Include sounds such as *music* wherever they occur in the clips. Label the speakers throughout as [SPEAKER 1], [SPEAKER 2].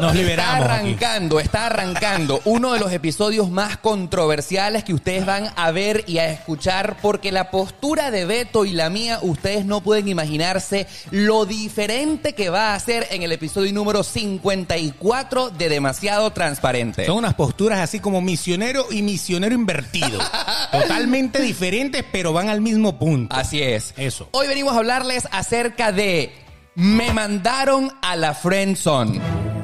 [SPEAKER 1] Nos liberamos.
[SPEAKER 2] Está
[SPEAKER 1] aquí.
[SPEAKER 2] arrancando, está arrancando uno de los episodios más controversiales que ustedes van a ver y a escuchar porque la postura de Beto y la mía, ustedes no pueden imaginarse lo diferente que va a ser en el episodio número 54 de Demasiado Transparente.
[SPEAKER 1] Son unas posturas así como misionero y misionero invertido. *laughs* Totalmente diferentes, pero van al mismo punto.
[SPEAKER 2] Así es.
[SPEAKER 1] Eso.
[SPEAKER 2] Hoy venimos a hablarles acerca de Me mandaron a la Friendzone.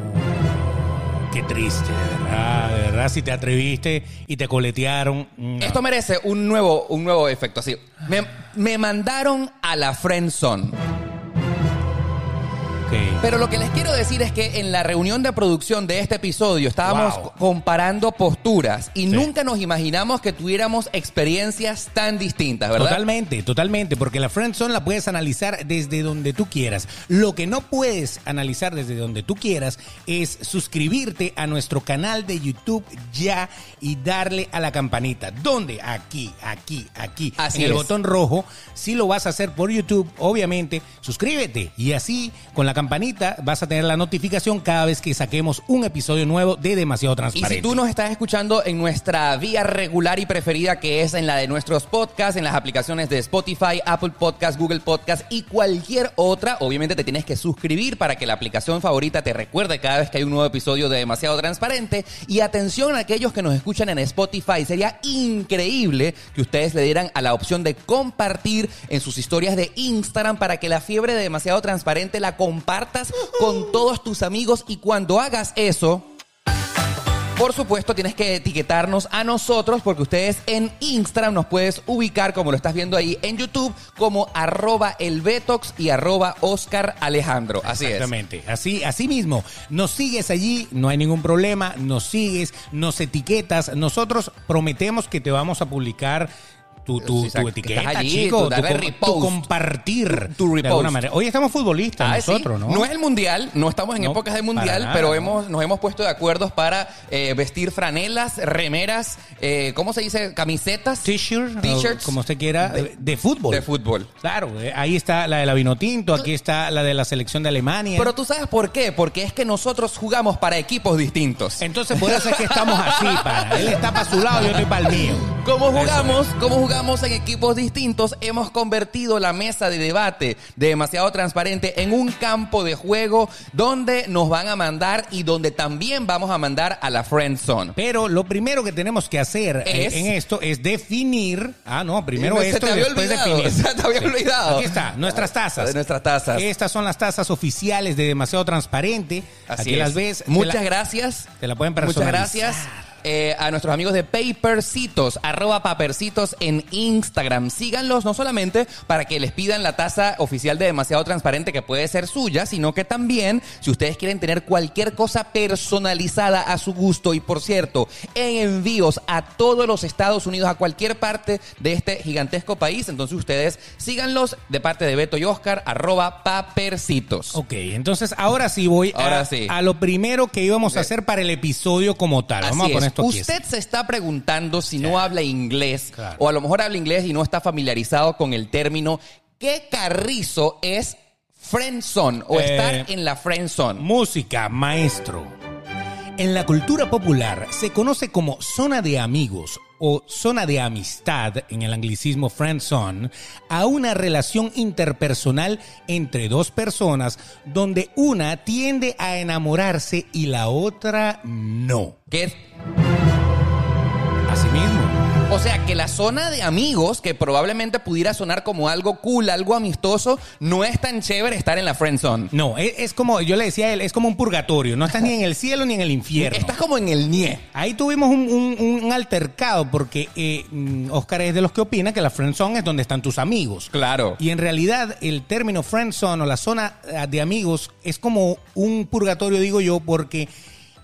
[SPEAKER 1] Qué triste, verdad, de verdad, si te atreviste y te coletearon. no.
[SPEAKER 2] Esto merece un nuevo, un nuevo efecto así. Me, me mandaron a la friendzone.
[SPEAKER 1] Ok.
[SPEAKER 2] Pero lo que les quiero decir es que en la reunión de producción de este episodio estábamos
[SPEAKER 1] Wow.
[SPEAKER 2] comparando posturas y nunca nos imaginamos que tuviéramos experiencias tan distintas, ¿verdad?
[SPEAKER 1] Totalmente, totalmente, porque la friendzone la puedes analizar desde donde tú quieras. Lo que no puedes analizar desde donde tú quieras es suscribirte a nuestro canal de YouTube ya y darle a la campanita. ¿Dónde? Aquí, aquí, aquí,
[SPEAKER 2] Así
[SPEAKER 1] en el
[SPEAKER 2] es.
[SPEAKER 1] botón rojo. Si lo vas a hacer por YouTube, obviamente, suscríbete y así con la campanita vas a tener la notificación cada vez que saquemos un episodio nuevo de Demasiado
[SPEAKER 2] Y
[SPEAKER 1] Transparente.
[SPEAKER 2] si tú nos estás escuchando en nuestra vía regular y preferida, que es en la de nuestros podcasts, en las aplicaciones de Spotify, Apple Podcasts, Google Podcasts y cualquier otra, obviamente te tienes que suscribir para que la aplicación favorita te recuerde cada vez que hay un nuevo episodio de Demasiado Transparente. Y atención a aquellos que nos escuchan en Spotify, sería increíble que ustedes le dieran a la opción de compartir en sus historias de Instagram para que la fiebre de Demasiado Transparente la compartas con todos tus amigos y cuando hagas eso... Por supuesto, tienes que etiquetarnos a nosotros porque ustedes en Instagram nos puedes ubicar, como lo estás viendo ahí en YouTube, como arroba elbetox y arroba Oscar Alejandro. Así es.
[SPEAKER 1] Exactamente, así, así mismo. Nos sigues allí, no hay ningún problema, nos sigues, nos etiquetas. Nosotros prometemos que te vamos a publicar tu, tu, tu
[SPEAKER 2] que
[SPEAKER 1] etiqueta,
[SPEAKER 2] allí,
[SPEAKER 1] chico,
[SPEAKER 2] tu
[SPEAKER 1] tu, tu compartir.
[SPEAKER 2] Tu-
[SPEAKER 1] de alguna manera. Hoy estamos futbolistas
[SPEAKER 2] Ah, sí.
[SPEAKER 1] nosotros, ¿no?
[SPEAKER 2] No es el mundial, no estamos en
[SPEAKER 1] No,
[SPEAKER 2] épocas de mundial, pero hemos, nos hemos puesto de acuerdo para eh, vestir franelas, remeras, eh, ¿cómo se dice? Camisetas.
[SPEAKER 1] T-shirt,
[SPEAKER 2] T-shirts
[SPEAKER 1] o como usted quiera, de, de fútbol.
[SPEAKER 2] de fútbol.
[SPEAKER 1] Claro, eh, ahí está la de la Vinotinto, aquí está la de la selección de Alemania.
[SPEAKER 2] Pero tú sabes por qué, porque es que nosotros jugamos para equipos distintos.
[SPEAKER 1] Entonces por eso es que estamos así, para. Él está para su lado y yo estoy para el mío. Eso
[SPEAKER 2] jugamos, como jugamos en equipos distintos, hemos convertido la mesa de debate de demasiado transparente en un campo de juego donde nos van a mandar y donde también vamos a mandar a la friend zone.
[SPEAKER 1] Pero lo primero que tenemos que hacer eh,
[SPEAKER 2] Es-
[SPEAKER 1] en esto es definir. Ah, no, primero
[SPEAKER 2] Se
[SPEAKER 1] esto
[SPEAKER 2] te
[SPEAKER 1] y
[SPEAKER 2] había
[SPEAKER 1] después
[SPEAKER 2] olvidado,
[SPEAKER 1] definir. *laughs*
[SPEAKER 2] se te había olvidado.
[SPEAKER 1] Aquí está, nuestras tazas.
[SPEAKER 2] De nuestras tazas.
[SPEAKER 1] Estas son las tazas oficiales de Demasiado Transparente.
[SPEAKER 2] Así
[SPEAKER 1] Aquí
[SPEAKER 2] es.
[SPEAKER 1] las ves. Te
[SPEAKER 2] Muchas
[SPEAKER 1] la-
[SPEAKER 2] gracias.
[SPEAKER 1] te la pueden
[SPEAKER 2] Muchas
[SPEAKER 1] personalizar.
[SPEAKER 2] gracias. Eh, a nuestros amigos de Papercitos, arroba Papercitos en Instagram. Síganlos no solamente para que les pidan la taza oficial de demasiado transparente que puede ser suya, sino que también si ustedes quieren tener cualquier cosa personalizada a su gusto y por cierto, en envíos a todos los Estados Unidos, a cualquier parte de este gigantesco país, entonces ustedes síganlos de parte de Beto y Oscar, arroba Papercitos.
[SPEAKER 1] Ok, entonces ahora sí voy a,
[SPEAKER 2] Ahora sí.
[SPEAKER 1] a lo primero que íbamos a hacer para el episodio como tal. Vamos a poner
[SPEAKER 2] es.
[SPEAKER 1] Esto aquí.
[SPEAKER 2] Usted se está preguntando si no habla inglés
[SPEAKER 1] Claro.
[SPEAKER 2] o a lo mejor habla inglés y no está familiarizado con el término ¿qué carrizo es friendzone o
[SPEAKER 1] Eh,
[SPEAKER 2] estar en la friendzone?
[SPEAKER 1] Música, maestro. En la cultura popular se conoce como zona de amigos o zona de amistad, en el anglicismo friend zone, a una relación interpersonal entre dos personas donde una tiende a enamorarse y la otra no.
[SPEAKER 2] ¿Qué es?
[SPEAKER 1] Así mismo.
[SPEAKER 2] O sea, que la zona de amigos, que probablemente pudiera sonar como algo cool, algo amistoso, no es tan chévere estar en la friendzone.
[SPEAKER 1] No, es, es como, yo le decía a él, es como un purgatorio. No estás ni en el cielo ni en el infierno.
[SPEAKER 2] Estás como en el nie.
[SPEAKER 1] Ahí tuvimos un, un- un altercado porque eh, mm, Oscar es de los que opina que la friendzone es donde están tus amigos.
[SPEAKER 2] Claro.
[SPEAKER 1] Y en realidad el término friendzone o la zona eh, de amigos es como un purgatorio, digo yo, porque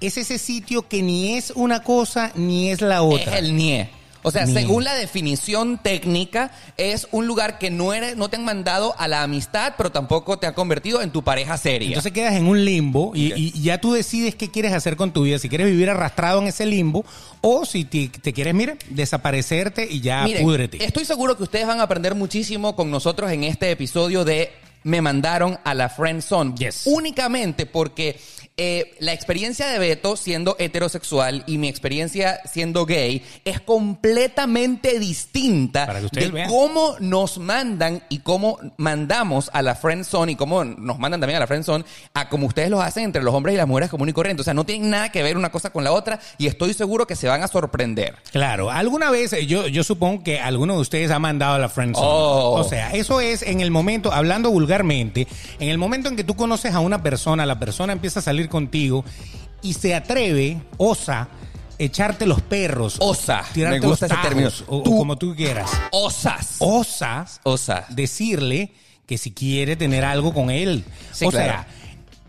[SPEAKER 1] es ese sitio que ni es una cosa ni es la otra.
[SPEAKER 2] Es el NIE. O sea,
[SPEAKER 1] Nie.
[SPEAKER 2] según la definición técnica, es un lugar que no, eres, no te han mandado a la amistad, pero tampoco te ha convertido en tu pareja seria.
[SPEAKER 1] Entonces quedas en un limbo y, ya tú decides qué quieres hacer con tu vida, si quieres vivir arrastrado en ese limbo o si te, te quieres, mira, desaparecerte y ya
[SPEAKER 2] Miren,
[SPEAKER 1] púdrete.
[SPEAKER 2] estoy seguro que ustedes van a aprender muchísimo con nosotros en este episodio de Me mandaron a la Friend Zone.
[SPEAKER 1] Yes.
[SPEAKER 2] Únicamente porque eh, la experiencia de Beto siendo heterosexual y mi experiencia siendo gay es completamente distinta
[SPEAKER 1] Para que
[SPEAKER 2] de
[SPEAKER 1] vean.
[SPEAKER 2] cómo nos mandan y cómo mandamos a la friend zone y cómo nos mandan también a la friend zone a como ustedes lo hacen entre los hombres y las mujeres común y corriente. O sea, no tienen nada que ver una cosa con la otra y estoy seguro que se van a sorprender.
[SPEAKER 1] Claro, alguna vez eh, yo, yo supongo que alguno de ustedes ha mandado a la friendzone.
[SPEAKER 2] Oh.
[SPEAKER 1] O sea, eso es en el momento, hablando vulgarmente, en el momento en que tú conoces a una persona, la persona empieza a salir contigo y se atreve, osa, echarte los perros.
[SPEAKER 2] Osa,
[SPEAKER 1] tirarte
[SPEAKER 2] me gusta
[SPEAKER 1] los
[SPEAKER 2] ese
[SPEAKER 1] tajos,
[SPEAKER 2] término.
[SPEAKER 1] O, como tú quieras.
[SPEAKER 2] Osas.
[SPEAKER 1] Osa
[SPEAKER 2] Osas.
[SPEAKER 1] decirle que si quiere tener algo con él.
[SPEAKER 2] Sí,
[SPEAKER 1] o
[SPEAKER 2] claro.
[SPEAKER 1] sea,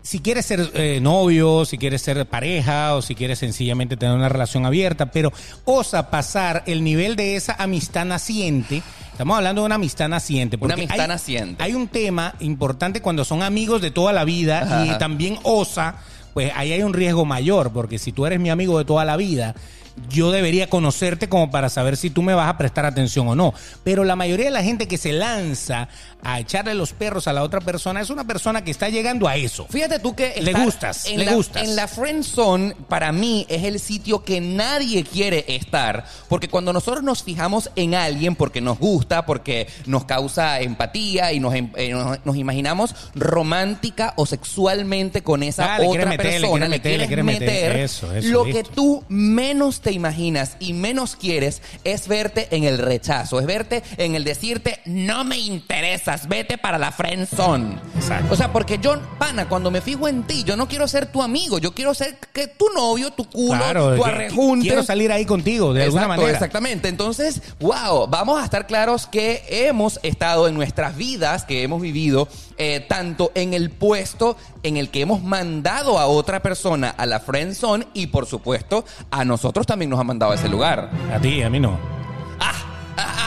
[SPEAKER 1] si quieres ser eh, novio, si quieres ser pareja o si quieres sencillamente tener una relación abierta, pero osa pasar el nivel de esa amistad naciente. Estamos hablando de una amistad naciente.
[SPEAKER 2] Una
[SPEAKER 1] porque
[SPEAKER 2] amistad
[SPEAKER 1] hay-
[SPEAKER 2] naciente.
[SPEAKER 1] Hay un tema importante cuando son amigos de toda la vida
[SPEAKER 2] Ajá.
[SPEAKER 1] y también osa, pues ahí hay un riesgo mayor, porque si tú eres mi amigo de toda la vida, yo debería conocerte como para saber si tú me vas a prestar atención o no. Pero la mayoría de la gente que se lanza a echarle los perros a la otra persona es una persona que está llegando a eso.
[SPEAKER 2] Fíjate tú que
[SPEAKER 1] Le gustas,
[SPEAKER 2] en
[SPEAKER 1] le
[SPEAKER 2] la,
[SPEAKER 1] gustas.
[SPEAKER 2] En la friend zone para mí es el sitio que nadie quiere estar, porque cuando nosotros nos fijamos en alguien porque nos gusta, porque nos causa empatía y nos, em- eh, nos, nos imaginamos romántica o sexualmente con esa
[SPEAKER 1] Ah,
[SPEAKER 2] otra
[SPEAKER 1] le
[SPEAKER 2] persona,
[SPEAKER 1] quiere
[SPEAKER 2] le
[SPEAKER 1] meter, le
[SPEAKER 2] quieres
[SPEAKER 1] quiere meter.
[SPEAKER 2] meter,
[SPEAKER 1] Eso, eso,
[SPEAKER 2] lo que tú menos te imaginas y menos quieres es verte en el rechazo, es verte en el decirte no me interesas, vete para la friend zone.
[SPEAKER 1] Exacto.
[SPEAKER 2] O sea, porque yo, pana, cuando me fijo en ti, yo no quiero ser tu amigo, yo quiero ser que tu novio, tu culo,
[SPEAKER 1] Claro,
[SPEAKER 2] tu arrejunte.
[SPEAKER 1] quiero salir ahí contigo de alguna manera.
[SPEAKER 2] Exactamente. Entonces, wow, vamos a estar claros que hemos estado en nuestras vidas, que hemos vivido, eh, tanto en el puesto en el que hemos mandado a otra persona a la friend zone y, por supuesto, a nosotros también nos han mandado a ese lugar.
[SPEAKER 1] A ti, a mí no.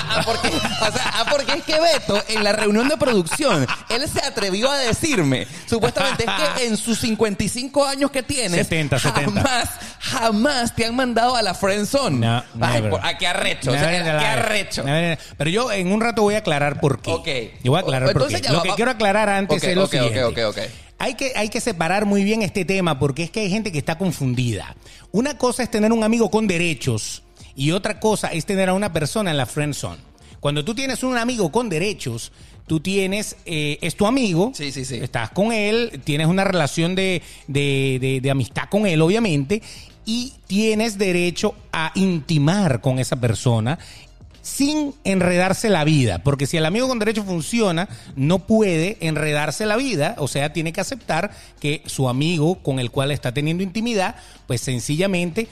[SPEAKER 2] Ah, ah, ah, ah, porque, o sea, ah, porque es que Beto, en la reunión de producción, él se atrevió a decirme, supuestamente es que en sus 55 años que tienes,
[SPEAKER 1] 70, 70.
[SPEAKER 2] jamás, jamás te han mandado a la friendzone.
[SPEAKER 1] No,
[SPEAKER 2] Ay,
[SPEAKER 1] never.
[SPEAKER 2] por- ¿a qué arrecho? O sea,
[SPEAKER 1] Never in the
[SPEAKER 2] ¿qué
[SPEAKER 1] life.
[SPEAKER 2] arrecho?
[SPEAKER 1] Never in the- Pero yo en un rato voy a aclarar por qué.
[SPEAKER 2] Ok.
[SPEAKER 1] Yo voy a aclarar por
[SPEAKER 2] Entonces
[SPEAKER 1] qué.
[SPEAKER 2] ya
[SPEAKER 1] Lo
[SPEAKER 2] va-
[SPEAKER 1] que
[SPEAKER 2] va-
[SPEAKER 1] quiero aclarar antes
[SPEAKER 2] Ok,
[SPEAKER 1] es lo
[SPEAKER 2] ok, ok,
[SPEAKER 1] siguiente.
[SPEAKER 2] ok, ok.
[SPEAKER 1] Hay que, hay que separar muy bien este tema porque es que hay gente que está confundida. Una cosa es tener un amigo con derechos y otra cosa es tener a una persona en la friend zone. Cuando tú tienes un amigo con derechos, tú tienes, eh, es tu amigo,
[SPEAKER 2] Sí, sí, sí.
[SPEAKER 1] estás con él, tienes una relación de, de- de- de amistad con él, obviamente, y tienes derecho a intimar con esa persona sin enredarse la vida, porque si el amigo con derecho funciona, no puede enredarse la vida, o sea, tiene que aceptar que su amigo con el cual está teniendo intimidad, pues sencillamente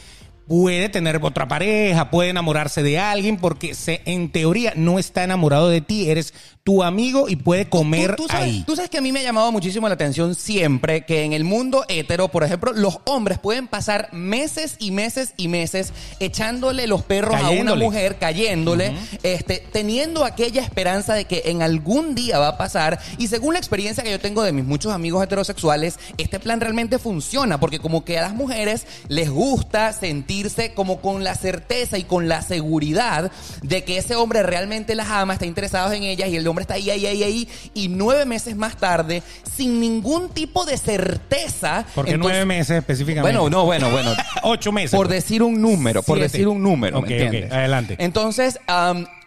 [SPEAKER 1] puede tener otra pareja, puede enamorarse de alguien, porque se, en teoría no está enamorado de ti, eres tu amigo y puede comer
[SPEAKER 2] Tú- tú sabes,
[SPEAKER 1] ahí.
[SPEAKER 2] Tú sabes que a mí me ha llamado muchísimo la atención siempre que en el mundo hetero, por ejemplo, los hombres pueden pasar meses y meses y meses echándole los perros a una
[SPEAKER 1] Cayéndole.
[SPEAKER 2] mujer, cayéndole, este, teniendo aquella esperanza de que en algún día va a pasar. Y según la experiencia que yo tengo de mis muchos amigos heterosexuales, este plan realmente funciona porque como que a las mujeres les gusta sentirse como con la certeza y con la seguridad de que ese hombre realmente las ama, está interesado en ellas y el hombre está ahí, ahí, ahí, ahí. Y nueve meses más tarde, sin ningún tipo de certeza.
[SPEAKER 1] ¿Por qué
[SPEAKER 2] entonces-
[SPEAKER 1] nueve meses específicamente?
[SPEAKER 2] Bueno, no, bueno, bueno. *laughs*
[SPEAKER 1] Ocho meses.
[SPEAKER 2] Por
[SPEAKER 1] pues.
[SPEAKER 2] decir un número, por decir un número,
[SPEAKER 1] Ok,
[SPEAKER 2] ¿me
[SPEAKER 1] adelante.
[SPEAKER 2] Entonces,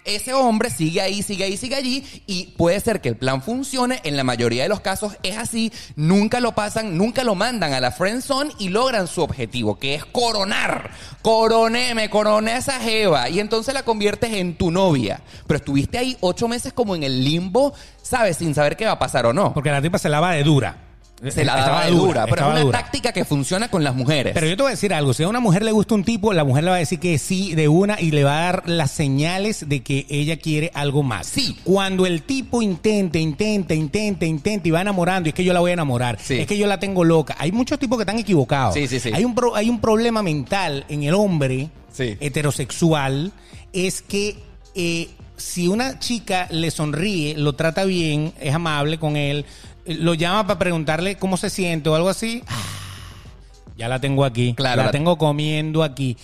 [SPEAKER 2] ese hombre sigue ahí, sigue ahí, sigue allí y puede ser que el plan funcione. En la mayoría de los casos es así. Nunca lo pasan, nunca lo mandan a la friend zone y logran su objetivo, que es coronar. Coroné, me coroné a esa jeva y entonces la conviertes en tu novia. Pero estuviste ahí ocho meses como en el limbo, ¿sabes? Sin saber qué va a pasar o no.
[SPEAKER 1] Porque la tipa se lava de dura.
[SPEAKER 2] Se la
[SPEAKER 1] Estaba
[SPEAKER 2] daba de dura, pero es una
[SPEAKER 1] dura.
[SPEAKER 2] táctica que funciona con las mujeres.
[SPEAKER 1] Pero yo te voy a decir algo, si a una mujer le gusta un tipo, la mujer le va a decir que sí de una y le va a dar las señales de que ella quiere algo más.
[SPEAKER 2] Sí.
[SPEAKER 1] Cuando el tipo intente, intente, intente, intente y va enamorando, y es que yo la voy a enamorar,
[SPEAKER 2] Sí.
[SPEAKER 1] es que yo la tengo loca. Hay muchos tipos que están equivocados.
[SPEAKER 2] Sí, sí, sí.
[SPEAKER 1] Hay un, pro- hay un problema mental en el hombre
[SPEAKER 2] Sí.
[SPEAKER 1] heterosexual, es que eh, si una chica le sonríe, lo trata bien, es amable con él, lo llama para preguntarle cómo se siente o algo así, ah, ya la tengo aquí,
[SPEAKER 2] Claro,
[SPEAKER 1] la
[SPEAKER 2] la-
[SPEAKER 1] tengo comiendo aquí.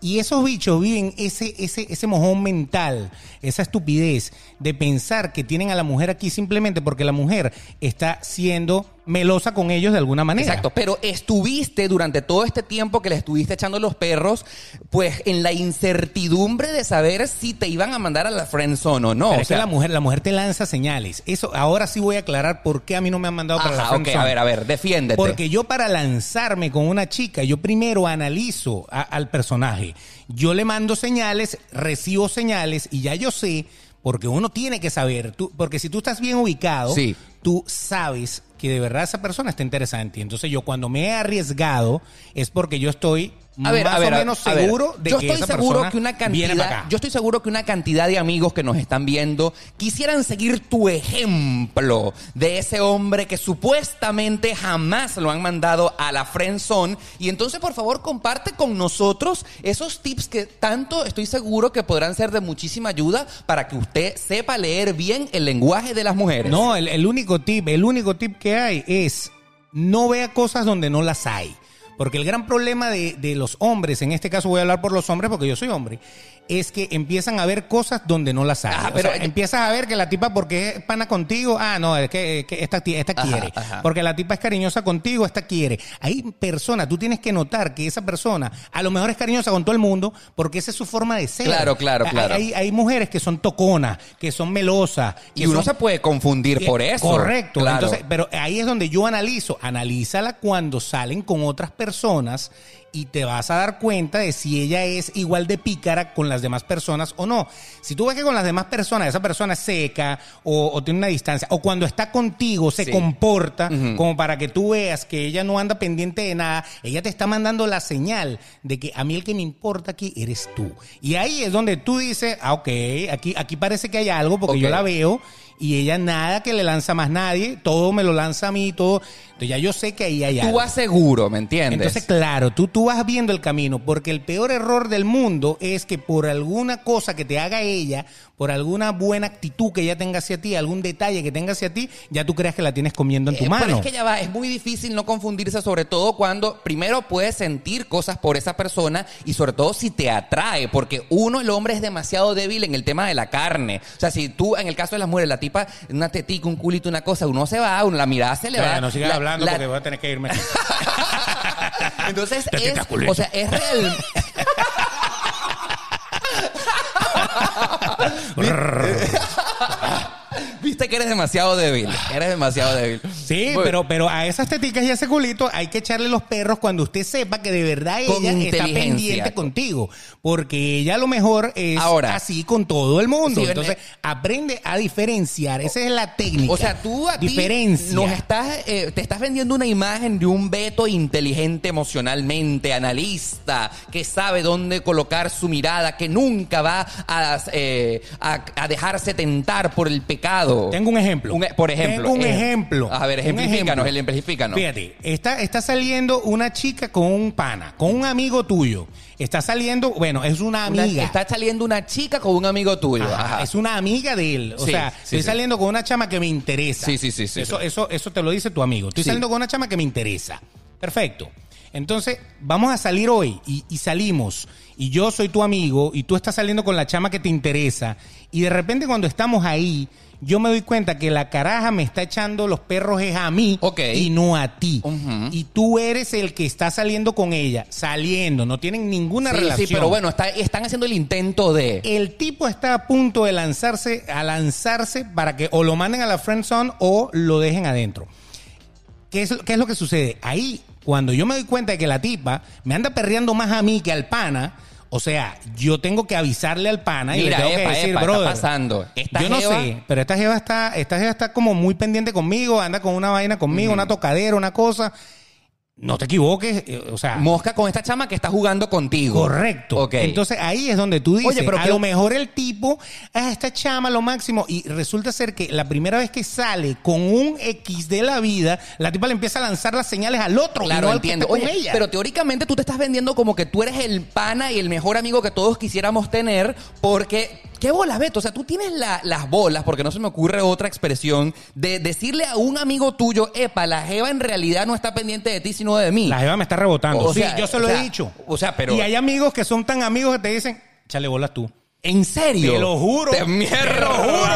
[SPEAKER 1] Y esos bichos viven ese, ese, ese mojón mental, esa estupidez de pensar que tienen a la mujer aquí simplemente porque la mujer está siendo melosa con ellos de alguna manera.
[SPEAKER 2] Exacto, pero estuviste durante todo este tiempo que le estuviste echando los perros, pues en la incertidumbre de saber si te iban a mandar a la friendzone o no.
[SPEAKER 1] Pero
[SPEAKER 2] o
[SPEAKER 1] es que la mujer, la mujer te lanza señales. Eso, ahora sí voy a aclarar por qué a mí no me han mandado para la
[SPEAKER 2] ajá, ok,
[SPEAKER 1] friendzone.
[SPEAKER 2] a ver, a ver, defiéndete.
[SPEAKER 1] Porque yo para lanzarme con una chica, yo primero analizo a- al personaje. Yo le mando señales, recibo señales y ya yo sé, porque uno tiene que saber, tú, porque si tú estás bien ubicado,
[SPEAKER 2] Sí.
[SPEAKER 1] tú sabes que de verdad esa persona está interesada en ti. Entonces yo cuando me he arriesgado es porque yo estoy
[SPEAKER 2] A ver,
[SPEAKER 1] más
[SPEAKER 2] a ver,
[SPEAKER 1] o menos seguro de
[SPEAKER 2] yo
[SPEAKER 1] que
[SPEAKER 2] estoy
[SPEAKER 1] esa
[SPEAKER 2] seguro que una cantidad, yo estoy seguro que una cantidad de amigos que nos están viendo quisieran seguir tu ejemplo de ese hombre que supuestamente jamás lo han mandado a la friendzone y entonces por favor comparte con nosotros esos tips que tanto estoy seguro que podrán ser de muchísima ayuda para que usted sepa leer bien el lenguaje de las mujeres.
[SPEAKER 1] No, el, el único tip, el único tip que hay es no vea cosas donde no las hay. Porque el gran problema de, de los hombres, en este caso voy a hablar por los hombres porque yo soy hombre, es que empiezan a ver cosas donde no las hay.
[SPEAKER 2] Ajá,
[SPEAKER 1] O
[SPEAKER 2] pero-
[SPEAKER 1] sea, empiezas a ver que la tipa porque es pana contigo, ah, no, es que, que esta, esta
[SPEAKER 2] Ajá,
[SPEAKER 1] quiere.
[SPEAKER 2] ajá.
[SPEAKER 1] Porque la tipa es cariñosa contigo, esta quiere. Hay personas, tú tienes que notar que esa persona a lo mejor es cariñosa con todo el mundo porque esa es su forma de ser.
[SPEAKER 2] Claro, claro, claro.
[SPEAKER 1] Hay, hay mujeres que son toconas, que son melosas.
[SPEAKER 2] y
[SPEAKER 1] que
[SPEAKER 2] uno
[SPEAKER 1] son-
[SPEAKER 2] se puede confundir por eso.
[SPEAKER 1] Correcto.
[SPEAKER 2] Claro.
[SPEAKER 1] Entonces, pero ahí es donde yo analizo. Analízala cuando salen con otras personas y te vas a dar cuenta de si ella es igual de pícara con las demás personas o no. Si tú ves que con las demás personas esa persona es seca o, o tiene una distancia, o cuando está contigo se
[SPEAKER 2] Sí.
[SPEAKER 1] comporta como para que tú veas que ella no anda pendiente de nada, ella te está mandando la señal de que a mí el que me importa aquí eres tú. Y ahí es donde tú dices, ah, ok, aquí, aquí parece que hay algo porque yo la veo y ella nada que le lanza más nadie, todo me lo lanza a mí, todo. Entonces ya yo sé que ahí hay
[SPEAKER 2] Tú
[SPEAKER 1] algo.
[SPEAKER 2] vas seguro, ¿me entiendes?
[SPEAKER 1] Entonces, claro, tú, tú vas viendo el camino, porque el peor error del mundo es que por alguna cosa que te haga ella, por alguna buena actitud que ella tenga hacia ti, algún detalle que tenga hacia ti, ya tú creas que la tienes comiendo en tu
[SPEAKER 2] Eh,
[SPEAKER 1] mano.
[SPEAKER 2] Pero es que ya va, es muy difícil no confundirse, sobre todo cuando primero puedes sentir cosas por esa persona y sobre todo si te atrae, porque uno, el hombre, es demasiado débil en el tema de la carne. O sea, si tú, en el caso de las mujeres, la tipa, una tetica, un culito, una cosa, uno se va, uno la mirada se le
[SPEAKER 1] Ya,
[SPEAKER 2] va.
[SPEAKER 1] no sigas
[SPEAKER 2] La-
[SPEAKER 1] hablando
[SPEAKER 2] la-
[SPEAKER 1] porque voy a tener que irme. *laughs*
[SPEAKER 2] Entonces, es, o sea, es real. *laughs* Vi... Viste que eres demasiado débil. Eres demasiado débil.
[SPEAKER 1] Sí, pero, pero a esas teticas y a ese culito hay que echarle los perros cuando usted sepa que de verdad
[SPEAKER 2] Con
[SPEAKER 1] ella está pendiente contigo. Porque ella a lo mejor es
[SPEAKER 2] Ahora.
[SPEAKER 1] así con todo el mundo.
[SPEAKER 2] Sí,
[SPEAKER 1] Entonces, aprende a diferenciar. Esa es la técnica.
[SPEAKER 2] O sea, tú a ti
[SPEAKER 1] Diferencia.
[SPEAKER 2] nos estás, eh, te estás vendiendo una imagen de un Beto inteligente emocionalmente, analista, que sabe dónde colocar su mirada, que nunca va a, eh, a- a dejarse tentar por el pecado.
[SPEAKER 1] Tengo un ejemplo.
[SPEAKER 2] Un e- por ejemplo.
[SPEAKER 1] Tengo un
[SPEAKER 2] eh,
[SPEAKER 1] ejemplo.
[SPEAKER 2] A ver, ejemplifícanos,
[SPEAKER 1] ejemplo.
[SPEAKER 2] ejemplifícanos.
[SPEAKER 1] Fíjate, está, está saliendo una chica con un pana, con un amigo tuyo. Está saliendo, bueno, es una
[SPEAKER 2] Una-
[SPEAKER 1] amiga.
[SPEAKER 2] está saliendo una chica con un amigo tuyo.
[SPEAKER 1] Ajá,
[SPEAKER 2] Ajá.
[SPEAKER 1] Es una amiga de él. O
[SPEAKER 2] Sí,
[SPEAKER 1] sea,
[SPEAKER 2] sí,
[SPEAKER 1] estoy
[SPEAKER 2] sí.
[SPEAKER 1] saliendo con una chama que me interesa.
[SPEAKER 2] Sí, sí, sí, sí,
[SPEAKER 1] Eso, eso, eso te lo dice tu amigo. Estoy saliendo con una chama que me interesa. Perfecto. Entonces, vamos a salir hoy y, y salimos. Y yo soy tu amigo y tú estás saliendo con la chama que te interesa. Y de repente cuando estamos ahí, yo me doy cuenta que la caraja me está echando los perros es a mí y no a ti. Y tú eres el que está saliendo con ella. Saliendo. No tienen ninguna
[SPEAKER 2] Sí,
[SPEAKER 1] relación.
[SPEAKER 2] sí, pero bueno, está- están haciendo el intento de.
[SPEAKER 1] El tipo está a punto de lanzarse, a lanzarse para que o lo manden a la friend zone o lo dejen adentro. ¿Qué es, qué es lo que sucede? Ahí, cuando yo me doy cuenta de que la tipa me anda perreando más a mí que al pana, o sea, yo tengo que avisarle al pana y le tengo
[SPEAKER 2] epa,
[SPEAKER 1] que decir,
[SPEAKER 2] epa, está
[SPEAKER 1] brother.
[SPEAKER 2] pasando. Esta
[SPEAKER 1] yo no
[SPEAKER 2] jeva-
[SPEAKER 1] sé, pero esta jeva está, esta jeva está como muy pendiente conmigo, anda con una vaina conmigo, una tocadera, una cosa. No te equivoques, eh, o sea,
[SPEAKER 2] Mosca con esta chama que está jugando contigo.
[SPEAKER 1] Correcto.
[SPEAKER 2] Ok.
[SPEAKER 1] Entonces ahí es donde tú dices,
[SPEAKER 2] Oye, pero
[SPEAKER 1] a
[SPEAKER 2] que-
[SPEAKER 1] lo mejor el tipo, ah, esta chama lo máximo, y resulta ser que la primera vez que sale con un X de la vida, la tipa le empieza a lanzar las señales al otro, y
[SPEAKER 2] Claro,
[SPEAKER 1] no al que
[SPEAKER 2] entiendo.
[SPEAKER 1] está con
[SPEAKER 2] Oye,
[SPEAKER 1] ella.
[SPEAKER 2] pero teóricamente tú te estás vendiendo como que tú eres el pana y el mejor amigo que todos quisiéramos tener, porque. ¿Qué bolas, Beto? O sea, tú tienes la- las bolas, porque no se me ocurre otra expresión, de decirle a un amigo tuyo, epa, la Jeva en realidad no está pendiente de ti, sino de mí.
[SPEAKER 1] la jeva me está rebotando.
[SPEAKER 2] O
[SPEAKER 1] sí,
[SPEAKER 2] sea,
[SPEAKER 1] yo se
[SPEAKER 2] o
[SPEAKER 1] lo
[SPEAKER 2] sea,
[SPEAKER 1] he dicho.
[SPEAKER 2] o sea, pero-
[SPEAKER 1] Y hay amigos que son tan amigos que te dicen, chale bolas tú.
[SPEAKER 2] ¿En serio?
[SPEAKER 1] Te lo juro.
[SPEAKER 2] Te mierda.
[SPEAKER 1] Te lo juro.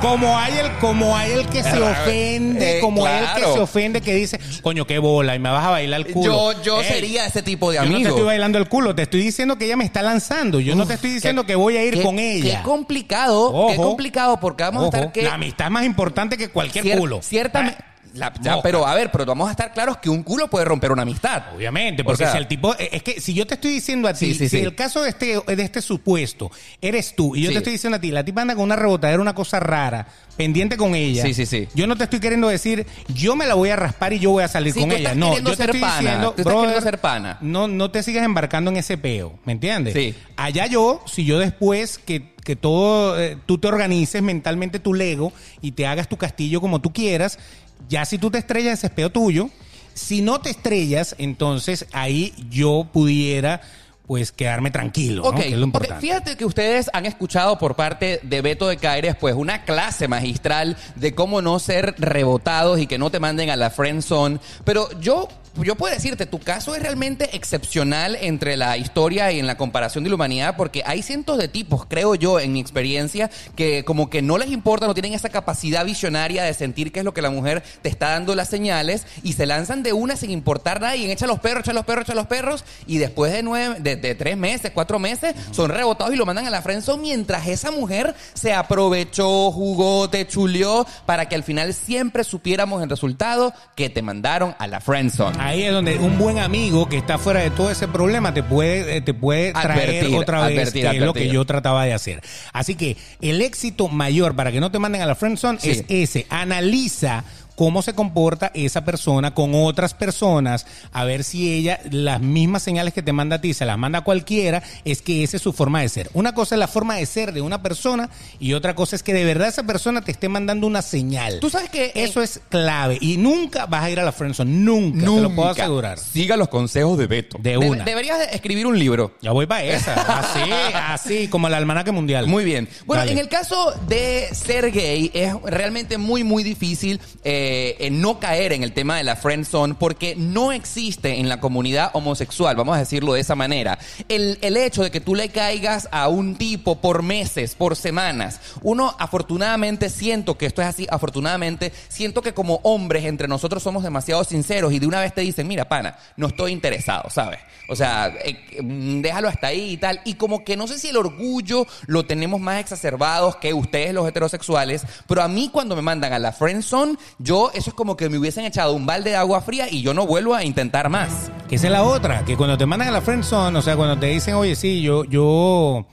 [SPEAKER 1] Como hay el, como hay el que se ofende,
[SPEAKER 2] Eh,
[SPEAKER 1] como hay el que
[SPEAKER 2] claro.
[SPEAKER 1] se ofende que dice, coño, qué bola, y me vas a bailar el culo.
[SPEAKER 2] Yo, yo
[SPEAKER 1] Ey,
[SPEAKER 2] sería ese tipo de
[SPEAKER 1] Yo no te
[SPEAKER 2] amigo.
[SPEAKER 1] estoy bailando el culo, te estoy diciendo que ella me está lanzando. Yo no te estoy diciendo
[SPEAKER 2] Qué-
[SPEAKER 1] que voy a ir
[SPEAKER 2] qué-
[SPEAKER 1] con ella.
[SPEAKER 2] Qué complicado, qué
[SPEAKER 1] Ojo.
[SPEAKER 2] complicado, porque vamos a estar que.
[SPEAKER 1] La amistad es más importante que cualquier
[SPEAKER 2] cier-
[SPEAKER 1] culo.
[SPEAKER 2] Ciertamente.
[SPEAKER 1] Ah,
[SPEAKER 2] la- ya, pero a ver, pero vamos a estar claros que un culo puede romper una amistad.
[SPEAKER 1] Obviamente,
[SPEAKER 2] O
[SPEAKER 1] porque
[SPEAKER 2] sea,
[SPEAKER 1] si el tipo, es que si yo te estoy diciendo a ti,
[SPEAKER 2] Sí, sí,
[SPEAKER 1] si
[SPEAKER 2] sí.
[SPEAKER 1] el caso de este, de este supuesto eres tú y yo te estoy diciendo a ti, la tipa anda con una rebotadera, una cosa rara, pendiente con ella.
[SPEAKER 2] Sí, sí, sí.
[SPEAKER 1] Yo no te estoy queriendo decir, yo me la voy a raspar y yo voy a salir con ella. No, yo te estoy
[SPEAKER 2] pana,
[SPEAKER 1] diciendo,
[SPEAKER 2] tú estás
[SPEAKER 1] brother,
[SPEAKER 2] ser pana.
[SPEAKER 1] No, no te sigas embarcando en ese peo, ¿me entiendes?
[SPEAKER 2] Sí.
[SPEAKER 1] Allá yo, si yo después que, que todo, eh, tú te organices mentalmente tu Lego y te hagas tu castillo como tú quieras, ya si tú te estrellas, ese es peo tuyo. Si no te estrellas, entonces ahí yo pudiera pues quedarme tranquilo, ¿no?
[SPEAKER 2] Ok,
[SPEAKER 1] Que es lo
[SPEAKER 2] ok,
[SPEAKER 1] importante.
[SPEAKER 2] fíjate que ustedes han escuchado por parte de Beto de Caires pues una clase magistral de cómo no ser rebotados y que no te manden a la friend zone, pero yo yo puedo decirte, tu caso es realmente excepcional entre la historia y en la comparación de la humanidad porque hay cientos de tipos, creo yo, en mi experiencia, que como que no les importa, no tienen esa capacidad visionaria de sentir qué es lo que la mujer te está dando las señales y se lanzan de una sin importar nada y echa los perros, echa los perros, echa los perros y después de nueve, de, tres meses, cuatro meses, son rebotados y lo mandan a la friendzone mientras esa mujer se aprovechó, jugó, te chuleó para que al final siempre supiéramos el resultado que te mandaron a la friendzone.
[SPEAKER 1] Ahí es donde un buen amigo que está fuera de todo ese problema te puede, eh, te puede traer
[SPEAKER 2] Advertir,
[SPEAKER 1] otra vez,
[SPEAKER 2] advertir,
[SPEAKER 1] que es lo
[SPEAKER 2] advertir.
[SPEAKER 1] que yo trataba de hacer. Así que el éxito mayor para que no te manden a la friendzone
[SPEAKER 2] Sí.
[SPEAKER 1] es ese. Analiza cómo se comporta esa persona con otras personas, a ver si ella las mismas señales que te manda a ti se las manda a cualquiera, es que esa es su forma de ser. Una cosa es la forma de ser de una persona y otra cosa es que de verdad esa persona te esté mandando una señal.
[SPEAKER 2] Tú sabes que
[SPEAKER 1] eso es clave y nunca vas a ir a la friendzone, nunca, te lo puedo asegurar.
[SPEAKER 2] Siga los consejos de Beto.
[SPEAKER 1] De
[SPEAKER 2] De-
[SPEAKER 1] una.
[SPEAKER 2] deberías de escribir un libro.
[SPEAKER 1] Ya voy para esa, así, *laughs* así como el almanaque mundial.
[SPEAKER 2] Muy bien. Bueno,
[SPEAKER 1] Dale.
[SPEAKER 2] en el caso de ser gay, es realmente muy, muy difícil eh, en no caer en el tema de la friend zone porque no existe en la comunidad homosexual, vamos a decirlo de esa manera. El, el hecho de que tú le caigas a un tipo por meses, por semanas, uno afortunadamente siento que esto es así, afortunadamente siento que como hombres entre nosotros somos demasiado sinceros y de una vez te dicen, mira, pana, no estoy interesado, ¿sabes? O sea, eh, mm, déjalo hasta ahí y tal. Y como que no sé si el orgullo lo tenemos más exacerbados que ustedes los heterosexuales, pero a mí cuando me mandan a la friend zone, yo eso es como que me hubiesen echado un balde de agua fría y yo no vuelvo a intentar más.
[SPEAKER 1] Que esa es la otra, que cuando te mandan a la friendzone, o sea, cuando te dicen, oye, sí, yo, yo,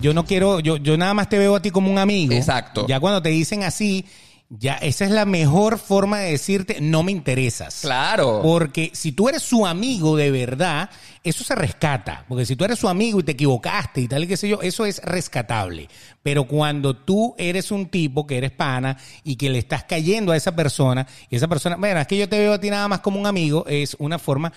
[SPEAKER 1] yo no quiero, yo, yo nada más te veo a ti como un amigo.
[SPEAKER 2] Exacto.
[SPEAKER 1] Ya cuando te dicen así, ya esa es la mejor forma de decirte, no me interesas.
[SPEAKER 2] Claro.
[SPEAKER 1] Porque si tú eres su amigo de verdad, eso se rescata. Porque si tú eres su amigo y te equivocaste y tal y qué sé yo, eso es rescatable. Pero cuando tú eres un tipo que eres pana y que le estás cayendo a esa persona, y esa persona, bueno, es que yo te veo a ti nada más como un amigo, es una forma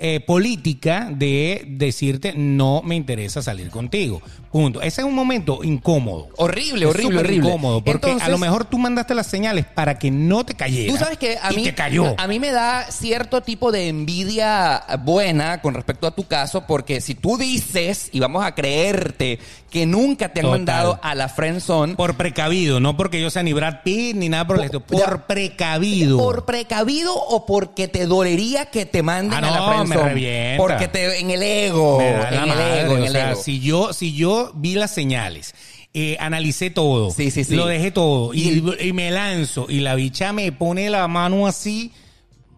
[SPEAKER 1] eh, política de decirte no me interesa salir contigo. Punto. Ese es un momento incómodo.
[SPEAKER 2] Horrible,
[SPEAKER 1] Es
[SPEAKER 2] horrible, horrible.
[SPEAKER 1] incómodo. Porque a lo mejor tú mandaste las señales para que no te cayera.
[SPEAKER 2] Tú sabes que a mí,
[SPEAKER 1] te cayó.
[SPEAKER 2] a mí me da cierto tipo de envidia buena con respecto a tu caso, porque si tú dices, y vamos a creerte, que nunca te han
[SPEAKER 1] Total.
[SPEAKER 2] mandado a la friend zone,
[SPEAKER 1] Por precavido, no porque yo sea ni Brad Pitt ni nada por el estilo. Por
[SPEAKER 2] ya.
[SPEAKER 1] precavido.
[SPEAKER 2] ¿Por precavido o porque te dolería que te manden
[SPEAKER 1] Ah,
[SPEAKER 2] a la
[SPEAKER 1] no,
[SPEAKER 2] friendzone?
[SPEAKER 1] me revienta.
[SPEAKER 2] Porque te, en el ego, en el ego, en
[SPEAKER 1] o
[SPEAKER 2] el
[SPEAKER 1] sea,
[SPEAKER 2] ego.
[SPEAKER 1] Si yo, si yo vi las señales, eh, analicé todo,
[SPEAKER 2] Sí, sí, sí.
[SPEAKER 1] lo dejé todo y, y me lanzo y la bicha me pone la mano así.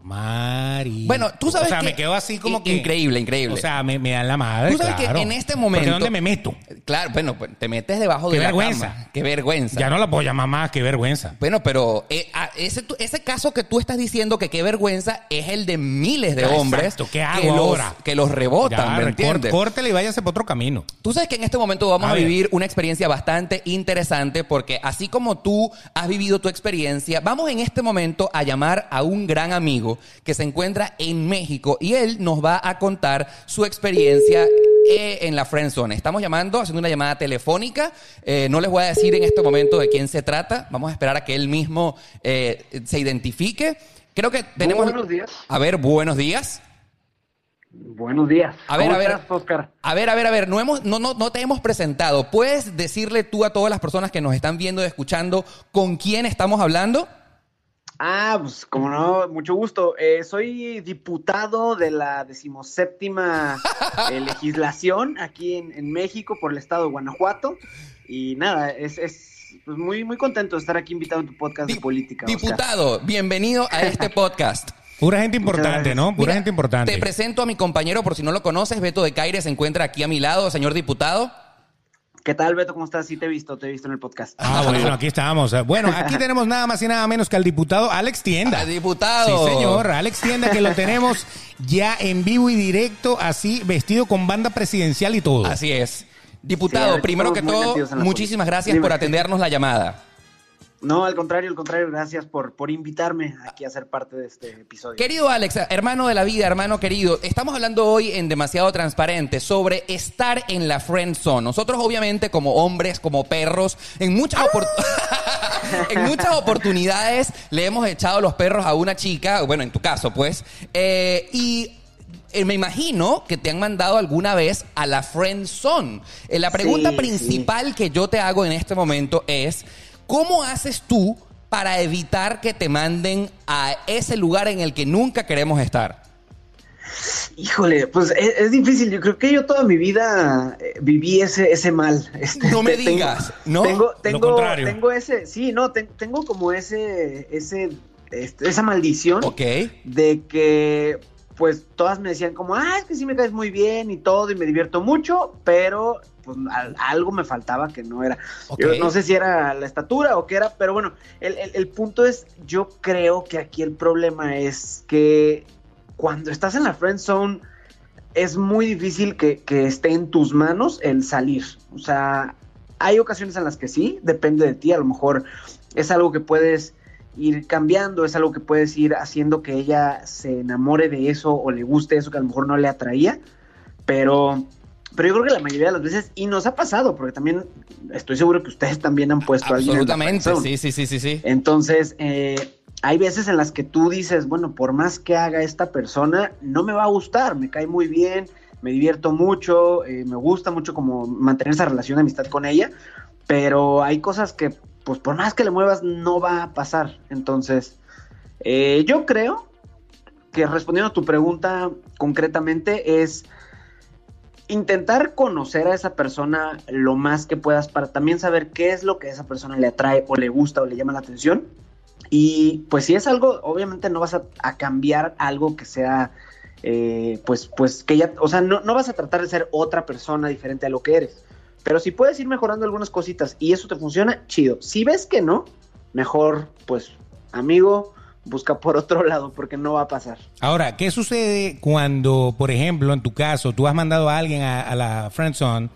[SPEAKER 1] Mari.
[SPEAKER 2] Bueno, tú sabes
[SPEAKER 1] O sea,
[SPEAKER 2] que-
[SPEAKER 1] me quedo así como que.
[SPEAKER 2] increíble, increíble.
[SPEAKER 1] O sea, me, me dan la madre.
[SPEAKER 2] Tú sabes que
[SPEAKER 1] claro.
[SPEAKER 2] en este momento...
[SPEAKER 1] ¿dónde me meto?
[SPEAKER 2] Claro, bueno, pues te metes debajo
[SPEAKER 1] Qué
[SPEAKER 2] de la
[SPEAKER 1] vergüenza.
[SPEAKER 2] cama. Qué vergüenza.
[SPEAKER 1] Ya no la puedo llamar más, qué vergüenza.
[SPEAKER 2] Bueno, pero eh, ese, ese caso que tú estás diciendo que qué vergüenza es el de miles de
[SPEAKER 1] Exacto,
[SPEAKER 2] hombres
[SPEAKER 1] ¿qué hago
[SPEAKER 2] que, los,
[SPEAKER 1] ahora?
[SPEAKER 2] que los rebotan,
[SPEAKER 1] Ya,
[SPEAKER 2] ¿me entiendes?
[SPEAKER 1] córtele y váyase por otro camino.
[SPEAKER 2] Tú sabes que en este momento vamos
[SPEAKER 1] A
[SPEAKER 2] vivir una experiencia bastante interesante porque así como tú has vivido tu experiencia, vamos en este momento a llamar a un gran amigo que se encuentra en México y él nos va a contar su experiencia eh, en la friendzone. Estamos llamando, haciendo una llamada telefónica. Eh, no les voy a decir en este momento de quién se trata. Vamos a esperar a que él mismo eh, se identifique. Creo que tenemos...
[SPEAKER 3] buenos días.
[SPEAKER 2] A ver, buenos días.
[SPEAKER 3] Buenos días.
[SPEAKER 2] A ver,
[SPEAKER 3] ¿Cómo
[SPEAKER 2] a ver,
[SPEAKER 3] estás, Oscar?
[SPEAKER 2] A ver, a ver, a ver, no, hemos, no, no, no te hemos presentado. ¿Puedes decirle tú a todas las personas que nos están viendo y escuchando con quién estamos hablando?
[SPEAKER 3] Ah, pues como no, mucho gusto. Eh, soy diputado de la decimoséptima eh, legislación aquí en, en México por el estado de Guanajuato. Y nada, es, es pues, muy, muy contento de estar aquí invitado en tu podcast de política. Oscar.
[SPEAKER 2] Diputado, bienvenido a este *laughs* podcast.
[SPEAKER 1] Pura gente importante. ¿no? Pura
[SPEAKER 2] Mira,
[SPEAKER 1] gente importante.
[SPEAKER 2] Te presento a mi compañero, por si no lo conoces, Beto de Caire se encuentra aquí a mi lado, señor diputado.
[SPEAKER 3] ¿Qué tal, Beto? ¿Cómo estás? Sí, te he visto, te he visto en el podcast.
[SPEAKER 1] Ah, bueno, aquí estamos. Bueno, aquí tenemos nada más y nada menos que al diputado Alex Tienda.
[SPEAKER 2] Diputado.
[SPEAKER 1] Sí, señor, Alex Tienda, que lo tenemos ya en vivo y directo, así, vestido con banda presidencial y todo.
[SPEAKER 2] Así es.
[SPEAKER 3] Sí,
[SPEAKER 2] Diputado, primero que todo, muchísimas gracias
[SPEAKER 3] Dime.
[SPEAKER 2] por atendernos la llamada.
[SPEAKER 3] No, al contrario, al contrario, gracias por, por invitarme aquí a ser parte de este episodio.
[SPEAKER 2] Querido Alex, hermano de la vida, hermano querido, estamos hablando hoy en Demasiado Transparente sobre estar en la friend zone. Nosotros obviamente como hombres, como perros, en muchas, opor- *laughs* en muchas oportunidades le hemos echado los perros a una chica, bueno, en tu caso pues, eh, y... eh, Me imagino que te han mandado alguna vez a la friend zone. Eh, la pregunta
[SPEAKER 3] Sí,
[SPEAKER 2] principal que yo te hago en este momento es, ¿cómo haces tú para evitar que te manden a ese lugar en el que nunca queremos estar?
[SPEAKER 3] Híjole, pues es, es difícil. Yo creo que yo toda mi vida eh, viví ese, ese mal. *laughs* Este,
[SPEAKER 2] No me
[SPEAKER 3] tengo-
[SPEAKER 2] digas, ¿no?
[SPEAKER 3] Tengo, tengo,
[SPEAKER 1] contrario.
[SPEAKER 3] tengo ese, sí, no, te- tengo como ese, ese, este, esa maldición
[SPEAKER 2] Ok.
[SPEAKER 3] de que, pues, todas me decían como, ah, es que sí me caes muy bien y todo y me divierto mucho, pero pues al- algo me faltaba que no era. Yo no sé si era la estatura o qué era, pero bueno, el, el- el punto es, yo creo que aquí el problema es que cuando estás en la friend zone es muy difícil que, que esté en tus manos el salir. O sea, hay ocasiones en las que sí, depende de ti, a lo mejor es algo que puedes ir cambiando, es algo que puedes ir haciendo que ella se enamore de eso o le guste eso que a lo mejor no le atraía, pero... Pero yo creo que la mayoría de las veces, y nos ha pasado, porque también estoy seguro que ustedes también han puesto a alguien
[SPEAKER 2] Absolutamente, sí, sí, sí, sí.
[SPEAKER 3] Entonces, eh, hay veces en las que tú dices, bueno, por más que haga esta persona, no me va a gustar, me cae muy bien, me divierto mucho, eh, me gusta mucho como mantener esa relación de amistad con ella, pero hay cosas que, pues por más que le muevas, no va a pasar. Entonces, eh, yo creo que respondiendo a tu pregunta concretamente es intentar conocer a esa persona lo más que puedas para también saber qué es lo que a esa persona le atrae o le gusta o le llama la atención. Y pues si es algo, obviamente no vas a, cambiar algo que sea, eh, pues, pues que ya, o sea, no, no vas a tratar de ser otra persona diferente a lo que eres. Pero si puedes ir mejorando algunas cositas y eso te funciona, chido. Si ves que no, mejor, pues, amigo, busca por *laughs* otro lado porque no va a pasar.
[SPEAKER 1] Ahora, ¿qué sucede cuando, por ejemplo, en tu caso, tú has mandado a alguien a, la friendzone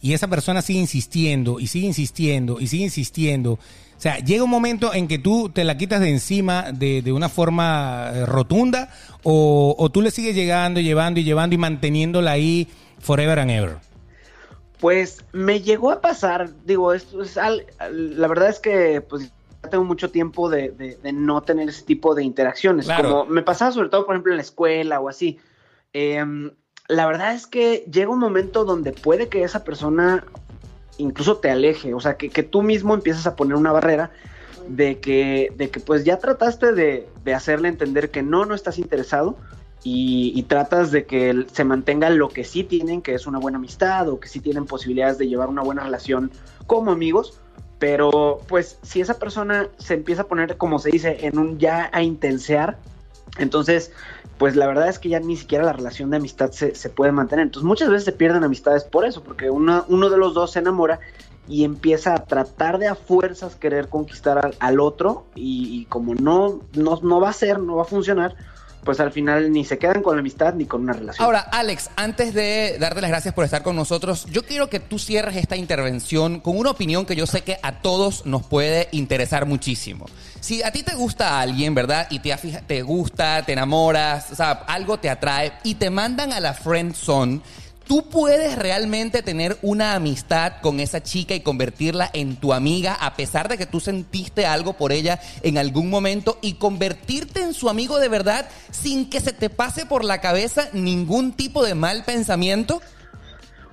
[SPEAKER 1] y esa persona sigue insistiendo y sigue insistiendo y sigue insistiendo? O sea, llega un momento en que tú te la quitas de encima de, de una forma eh, rotunda o, o tú le sigues llegando, llevando y llevando y manteniéndola ahí forever and ever.
[SPEAKER 3] Pues me llegó a pasar, digo, esto es al- al- la verdad es que pues ya tengo mucho tiempo de, de- de no tener ese tipo de interacciones.
[SPEAKER 2] Claro.
[SPEAKER 3] Como me pasaba sobre todo, por ejemplo, en la escuela o así. Em, la verdad es que llega un momento donde puede que esa persona incluso te aleje, o sea, que, que tú mismo empiezas a poner una barrera de que, de que pues ya trataste de, de hacerle entender que no, no estás interesado y, y tratas de que se mantenga lo que sí tienen, que es una buena amistad o que sí tienen posibilidades de llevar una buena relación como amigos, pero pues si esa persona se empieza a poner, como se dice, en un ya a intensear, entonces pues la verdad es que ya ni siquiera la relación de amistad se, se puede mantener. Entonces muchas veces se pierden amistades por eso, porque una- uno de los dos se enamora y empieza a tratar de a fuerzas querer conquistar al, al otro y, y como no, no, no va a ser, no va a funcionar, pues al final ni se quedan con la amistad ni con una relación.
[SPEAKER 2] Ahora, Alex, antes de darte las gracias por estar con nosotros, yo quiero que tú cierres esta intervención con una opinión que yo sé que a todos nos puede interesar muchísimo. Si a ti te gusta alguien, ¿verdad? Y te, te gusta, te enamoras, o sea, algo te atrae y te mandan a la friend zone, ¿Tú puedes realmente tener una amistad con esa chica y convertirla en tu amiga a pesar de que tú sentiste algo por ella en algún momento y convertirte en su amigo de verdad sin que se te pase por la cabeza ningún tipo de mal pensamiento?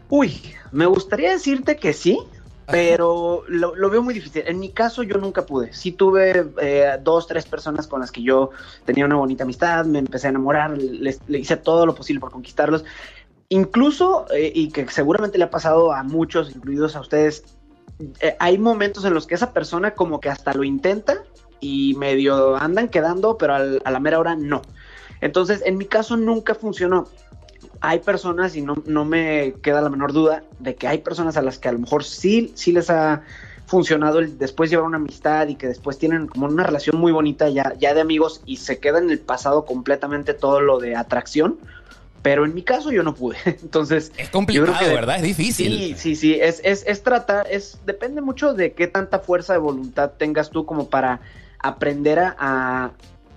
[SPEAKER 3] Uy, me gustaría decirte que sí, pero lo, lo, veo muy difícil. En mi caso yo nunca pude. Sí tuve eh, dos, tres personas con las que yo tenía una bonita amistad, me empecé a enamorar, les, le hice todo lo posible por conquistarlos. Incluso, eh, y que seguramente le ha pasado a muchos, incluidos a ustedes, eh, hay momentos en los que esa persona como que hasta lo intenta y medio andan quedando, pero a la mera hora no. Entonces, en mi caso nunca funcionó hay personas, y no, no, me queda la menor duda, de que hay personas a las que a lo mejor sí, sí les ha funcionado el después llevar una amistad y que después tienen como una relación muy bonita ya, ya de amigos y se queda en el pasado completamente todo lo de atracción. Pero en mi caso yo no pude. *laughs* Entonces.
[SPEAKER 2] Es complicado, que, ¿verdad? Es difícil.
[SPEAKER 3] Sí, sí, sí. Es, es, es tratar, es, depende mucho de qué tanta fuerza de voluntad tengas tú como para aprender a,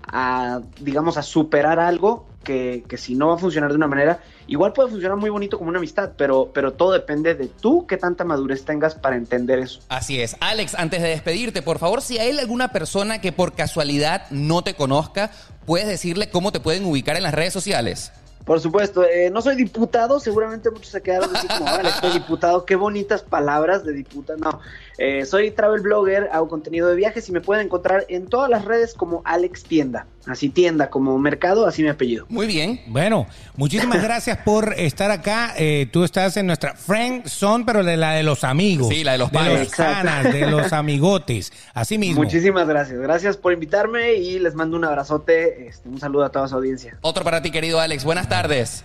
[SPEAKER 3] a digamos, a superar algo que, que, si no va a funcionar de una manera, igual puede funcionar muy bonito como una amistad, pero, pero todo depende de tú qué tanta madurez tengas para entender eso.
[SPEAKER 2] Así es. Alex, antes de despedirte, por favor, si hay alguna persona que por casualidad no te conozca, puedes decirle cómo te pueden ubicar en las redes sociales.
[SPEAKER 3] Por supuesto, eh, no soy diputado, seguramente muchos se quedaron así como, vale, soy *laughs* diputado, qué bonitas palabras de diputado. No, eh, soy travel blogger, hago contenido de viajes y me pueden encontrar en todas las redes como Alex Tienda. Así tienda, como mercado, así mi apellido.
[SPEAKER 2] Muy bien.
[SPEAKER 1] Bueno, muchísimas *laughs* gracias por estar acá. Eh, tú estás en nuestra friend zone, pero de la de los amigos.
[SPEAKER 2] Sí, la de los
[SPEAKER 1] de los canas, de los amigotes. Así *laughs* mismo.
[SPEAKER 3] Muchísimas gracias. Gracias por invitarme y les mando un abrazote. Este, un saludo a toda su audiencia.
[SPEAKER 2] Otro para ti, querido Alex. Buenas tardes.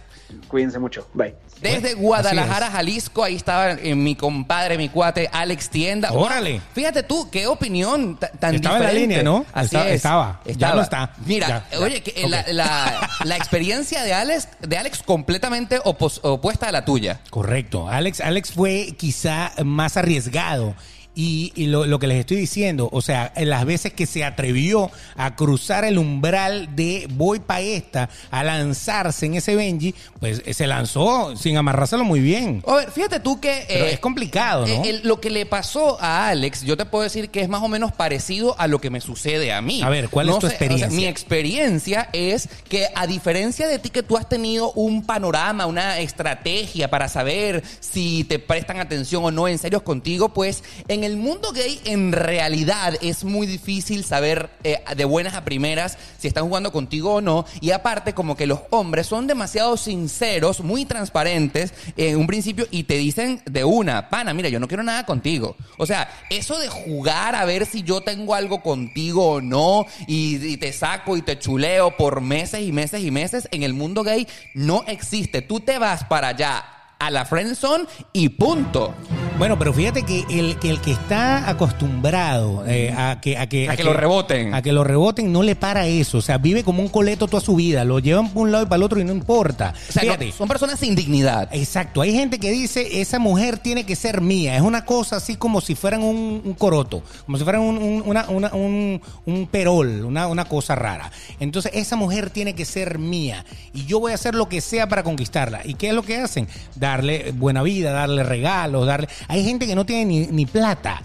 [SPEAKER 3] Cuídense mucho. Bye.
[SPEAKER 2] Desde Guadalajara, Jalisco, ahí estaba eh, mi compadre, mi cuate, Alex Tienda.
[SPEAKER 1] Órale.
[SPEAKER 2] Fíjate tú, qué opinión tan
[SPEAKER 1] Estaba en la
[SPEAKER 2] diferente.
[SPEAKER 1] línea, ¿no?
[SPEAKER 2] Así
[SPEAKER 1] Estaba-
[SPEAKER 2] es.
[SPEAKER 1] estaba. Ya no está.
[SPEAKER 2] Mira,
[SPEAKER 1] Ya, ya.
[SPEAKER 2] oye, que, eh, la,
[SPEAKER 1] Ok.
[SPEAKER 2] la- la experiencia de Alex, de Alex completamente opos- opuesta a la tuya.
[SPEAKER 1] Correcto. Alex, Alex fue quizá más arriesgado. Y, y lo, lo que les estoy diciendo, o sea, en las veces que se atrevió a cruzar el umbral de voy pa' esta, a lanzarse en ese Benji, pues eh, se lanzó sin amarrárselo muy bien.
[SPEAKER 2] A ver, fíjate tú que...
[SPEAKER 1] Pero
[SPEAKER 2] eh,
[SPEAKER 1] es complicado, ¿no?
[SPEAKER 2] eh, el- lo que le pasó a Alex, yo te puedo decir que es más o menos parecido a lo que me sucede a mí.
[SPEAKER 1] A ver, ¿cuál es tu
[SPEAKER 2] sé, o sea,
[SPEAKER 1] experiencia?
[SPEAKER 2] mi experiencia es que a diferencia de ti que tú has tenido un panorama, una estrategia para saber si te prestan atención o no en serios contigo, pues en el mundo gay en realidad es muy difícil saber eh, de buenas a primeras si están jugando contigo o no. Y aparte como que los hombres son demasiado sinceros, muy transparentes en un principio y te dicen de una, pana, mira, yo no quiero nada contigo. O sea, eso de jugar a ver si yo tengo algo contigo o no y, y te saco y te chuleo por meses y meses y meses, en el mundo gay no existe. Tú te vas para allá a la friendzone y punto.
[SPEAKER 1] Bueno, pero fíjate que el que, el que está acostumbrado eh, a que a que,
[SPEAKER 2] A que lo reboten.
[SPEAKER 1] a que lo reboten no le para eso, o sea, vive como un coleto toda su vida, lo llevan por un lado y para el otro y no importa.
[SPEAKER 2] O sea, no,
[SPEAKER 1] Fíjate.
[SPEAKER 2] son personas sin dignidad.
[SPEAKER 1] Exacto, hay gente que dice esa mujer tiene que ser mía, es una cosa así como si fueran un, un coroto, como si fueran un, un- una- una- un- un perol, una, una cosa rara. Entonces esa mujer tiene que ser mía y yo voy a hacer lo que sea para conquistarla. ¿Y qué es lo que hacen? Darle buena vida, darle regalos, darle... Hay gente que no tiene ni, ni plata.